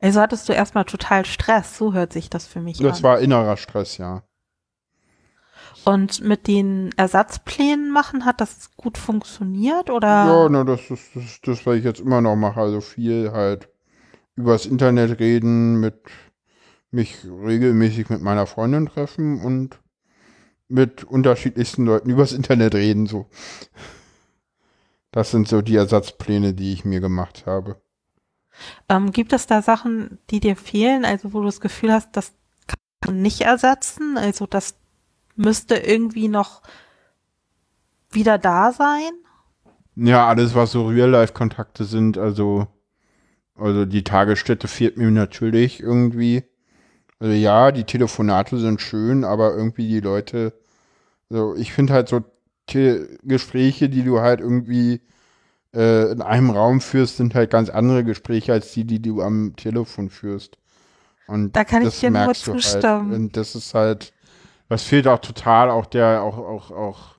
Speaker 2: Also hattest du erstmal total Stress, so hört sich das für mich
Speaker 1: das an. Das war innerer Stress, ja.
Speaker 2: Und mit den Ersatzplänen machen, hat das gut funktioniert oder?
Speaker 1: Ja, na, das ist das, das, was ich jetzt immer noch mache. Also viel halt übers Internet reden mit mich regelmäßig mit meiner Freundin treffen und mit unterschiedlichsten Leuten übers Internet reden, so. Das sind so die Ersatzpläne, die ich mir gemacht habe.
Speaker 2: Ähm, gibt es da Sachen, die dir fehlen, also wo du das Gefühl hast, das kann man nicht ersetzen? Also das müsste irgendwie noch wieder da sein?
Speaker 1: Ja, alles, was so Real-Life-Kontakte sind, also, also die Tagesstätte fehlt mir natürlich irgendwie. Also ja, die Telefonate sind schön, aber irgendwie die Leute, also ich finde halt so Te Gespräche, die du halt irgendwie äh, in einem Raum führst, sind halt ganz andere Gespräche als die, die du am Telefon führst. Und
Speaker 2: da kann ich dir nur halt. zustimmen.
Speaker 1: Halt. Und das ist halt, was fehlt auch total, auch der, auch, auch, auch,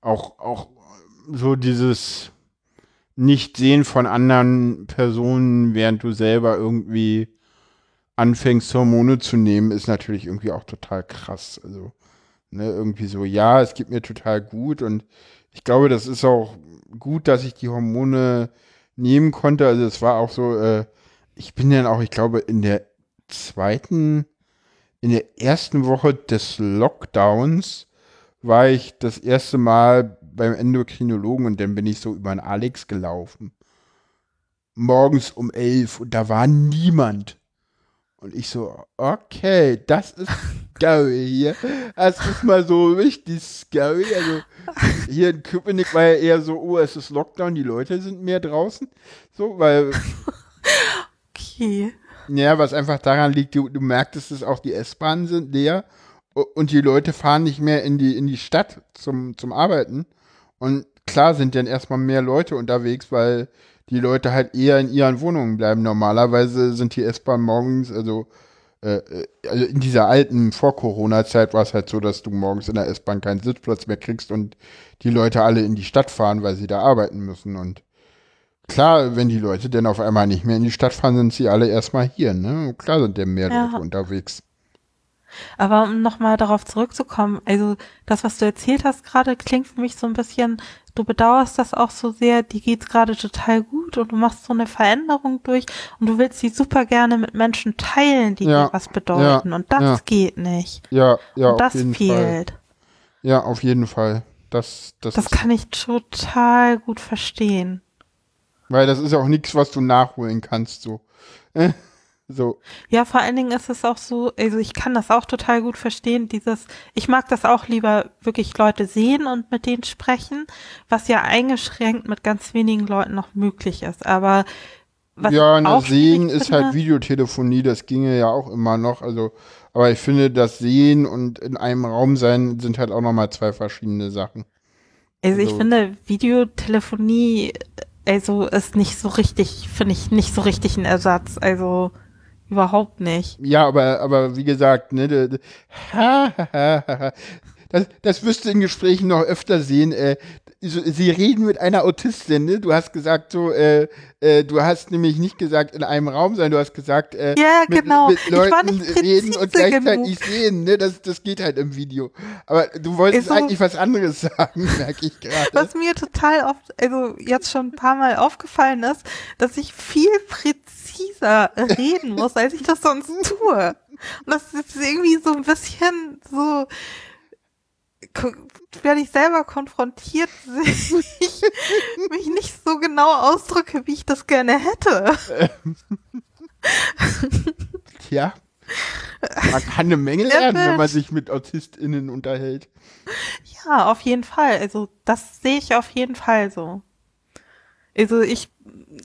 Speaker 1: auch, auch so dieses Nicht-Sehen von anderen Personen, während du selber irgendwie anfängst, Hormone zu nehmen, ist natürlich irgendwie auch total krass. Also, ne, irgendwie so, ja, es geht mir total gut und ich glaube, das ist auch gut, dass ich die Hormone nehmen konnte. Also, es war auch so, äh, ich bin dann auch, ich glaube, in der zweiten, in der ersten Woche des Lockdowns war ich das erste Mal beim Endokrinologen und dann bin ich so über einen Alex gelaufen. Morgens um elf und da war niemand. Und ich so, okay, das ist scary hier. Das ist mal so richtig scary. Also hier in Köpenick war ja eher so, oh, es ist Lockdown, die Leute sind mehr draußen. So, weil.
Speaker 2: Okay.
Speaker 1: Ja, was einfach daran liegt, du, du merktest es auch, die S-Bahnen sind leer und die Leute fahren nicht mehr in die, in die Stadt zum, zum Arbeiten. Und klar sind dann erstmal mehr Leute unterwegs, weil die Leute halt eher in ihren Wohnungen bleiben. Normalerweise sind die S-Bahn morgens, also, äh, äh, also in dieser alten Vor-Corona-Zeit war es halt so, dass du morgens in der S-Bahn keinen Sitzplatz mehr kriegst und die Leute alle in die Stadt fahren, weil sie da arbeiten müssen. Und klar, wenn die Leute dann auf einmal nicht mehr in die Stadt fahren, sind sie alle erstmal hier, ne? Klar sind denn mehr ja. Leute unterwegs.
Speaker 2: Aber um nochmal darauf zurückzukommen, also das, was du erzählt hast gerade, klingt für mich so ein bisschen, du bedauerst das auch so sehr, die geht's gerade total gut und du machst so eine Veränderung durch und du willst sie super gerne mit Menschen teilen, die ja, dir was bedeuten ja, und das ja. geht nicht.
Speaker 1: Ja, ja,
Speaker 2: und das fehlt.
Speaker 1: Fall. Ja, auf jeden Fall. Das, das,
Speaker 2: das kann ich total gut verstehen.
Speaker 1: Weil das ist ja auch nichts, was du nachholen kannst, so. So.
Speaker 2: Ja, vor allen Dingen ist es auch so, also ich kann das auch total gut verstehen, dieses, ich mag das auch lieber wirklich Leute sehen und mit denen sprechen, was ja eingeschränkt mit ganz wenigen Leuten noch möglich ist. Aber Was
Speaker 1: ja,
Speaker 2: ich auch
Speaker 1: Sehen ist halt
Speaker 2: finde-
Speaker 1: Videotelefonie, das ginge ja auch immer noch. Also, aber ich finde, das Sehen und in einem Raum sein sind halt auch nochmal zwei verschiedene Sachen.
Speaker 2: Also ich
Speaker 1: Also-
Speaker 2: finde, Videotelefonie, also ist nicht so richtig, finde ich nicht so richtig ein Ersatz. Also überhaupt nicht.
Speaker 1: Ja, aber, aber wie gesagt, ne, ha, ha, ha, ha. das, das wirst du in Gesprächen noch öfter sehen. Äh, so, sie reden mit einer Autistin, ne? Du hast gesagt so, äh, äh, du hast nämlich nicht gesagt in einem Raum sein, du hast gesagt, äh,
Speaker 2: Ja,
Speaker 1: mit,
Speaker 2: genau.
Speaker 1: mit
Speaker 2: Ich war
Speaker 1: Leuten
Speaker 2: nicht
Speaker 1: reden und gleichzeitig sehen, ne? Das, das geht halt im Video. Aber du wolltest
Speaker 2: Also-
Speaker 1: eigentlich was anderes sagen, merke ich gerade.
Speaker 2: Was mir total oft, also jetzt schon ein paar Mal aufgefallen ist, dass ich viel präziser reden muss, als ich das sonst tue. Und das ist irgendwie so ein bisschen so, werde ich selber konfrontiert, ich mich nicht so genau ausdrücke, wie ich das gerne hätte.
Speaker 1: Ja. Man kann eine Menge lernen, wenn man sich mit AutistInnen unterhält.
Speaker 2: Ja, auf jeden Fall. Also das sehe ich auf jeden Fall so. Also ich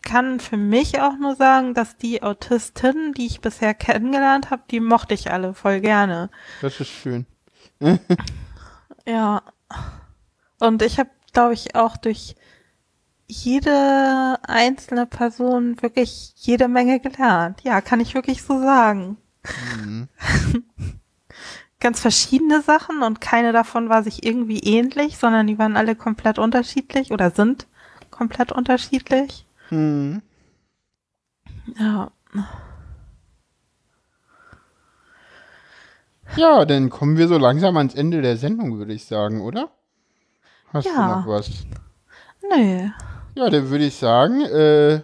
Speaker 2: kann für mich auch nur sagen, dass die Autistinnen, die ich bisher kennengelernt habe, die mochte ich alle voll gerne.
Speaker 1: Das ist schön.
Speaker 2: Ja. Und ich habe, glaube ich, auch durch jede einzelne Person wirklich jede Menge gelernt. Ja, kann ich wirklich so sagen. Ganz verschiedene Sachen und keine davon war sich irgendwie ähnlich, sondern die waren alle komplett unterschiedlich oder sind komplett unterschiedlich.
Speaker 1: Hm.
Speaker 2: Ja.
Speaker 1: Ja, dann kommen wir so langsam ans Ende der Sendung, würde ich sagen, oder? Hast du
Speaker 2: Ja.
Speaker 1: noch was?
Speaker 2: Nö.
Speaker 1: Ja, dann würde ich sagen, äh,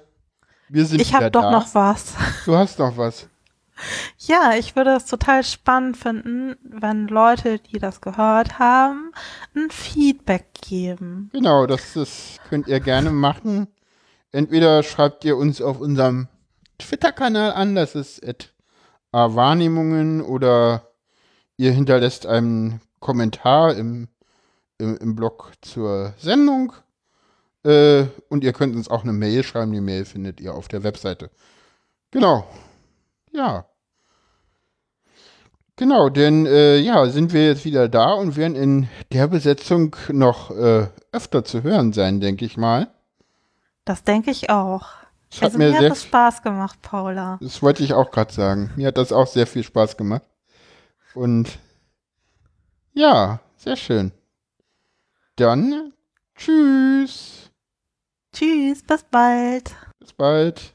Speaker 1: wir sind
Speaker 2: Ich habe doch
Speaker 1: da.
Speaker 2: noch was.
Speaker 1: Du hast noch was.
Speaker 2: Ja, ich würde es total spannend finden, wenn Leute, die das gehört haben, ein Feedback geben.
Speaker 1: Genau, das, das könnt ihr gerne machen. Entweder schreibt ihr uns auf unserem Twitter-Kanal an, das ist at Wahrnehmungen, oder ihr hinterlässt einen Kommentar im, im, im Blog zur Sendung. Äh, und ihr könnt uns auch eine Mail schreiben. Die Mail findet ihr auf der Webseite. Genau. Ja. Genau, denn äh, ja, sind wir jetzt wieder da und werden in der Besetzung noch äh, öfter zu hören sein, denke ich mal.
Speaker 2: Das denke ich auch.
Speaker 1: Es hat
Speaker 2: Also
Speaker 1: mir
Speaker 2: mir
Speaker 1: sehr,
Speaker 2: hat es Spaß gemacht, Paula.
Speaker 1: das wollte ich auch gerade sagen. Mir hat das auch sehr viel Spaß gemacht. Und ja, sehr schön. Dann tschüss.
Speaker 2: Tschüss, bis bald.
Speaker 1: Bis bald.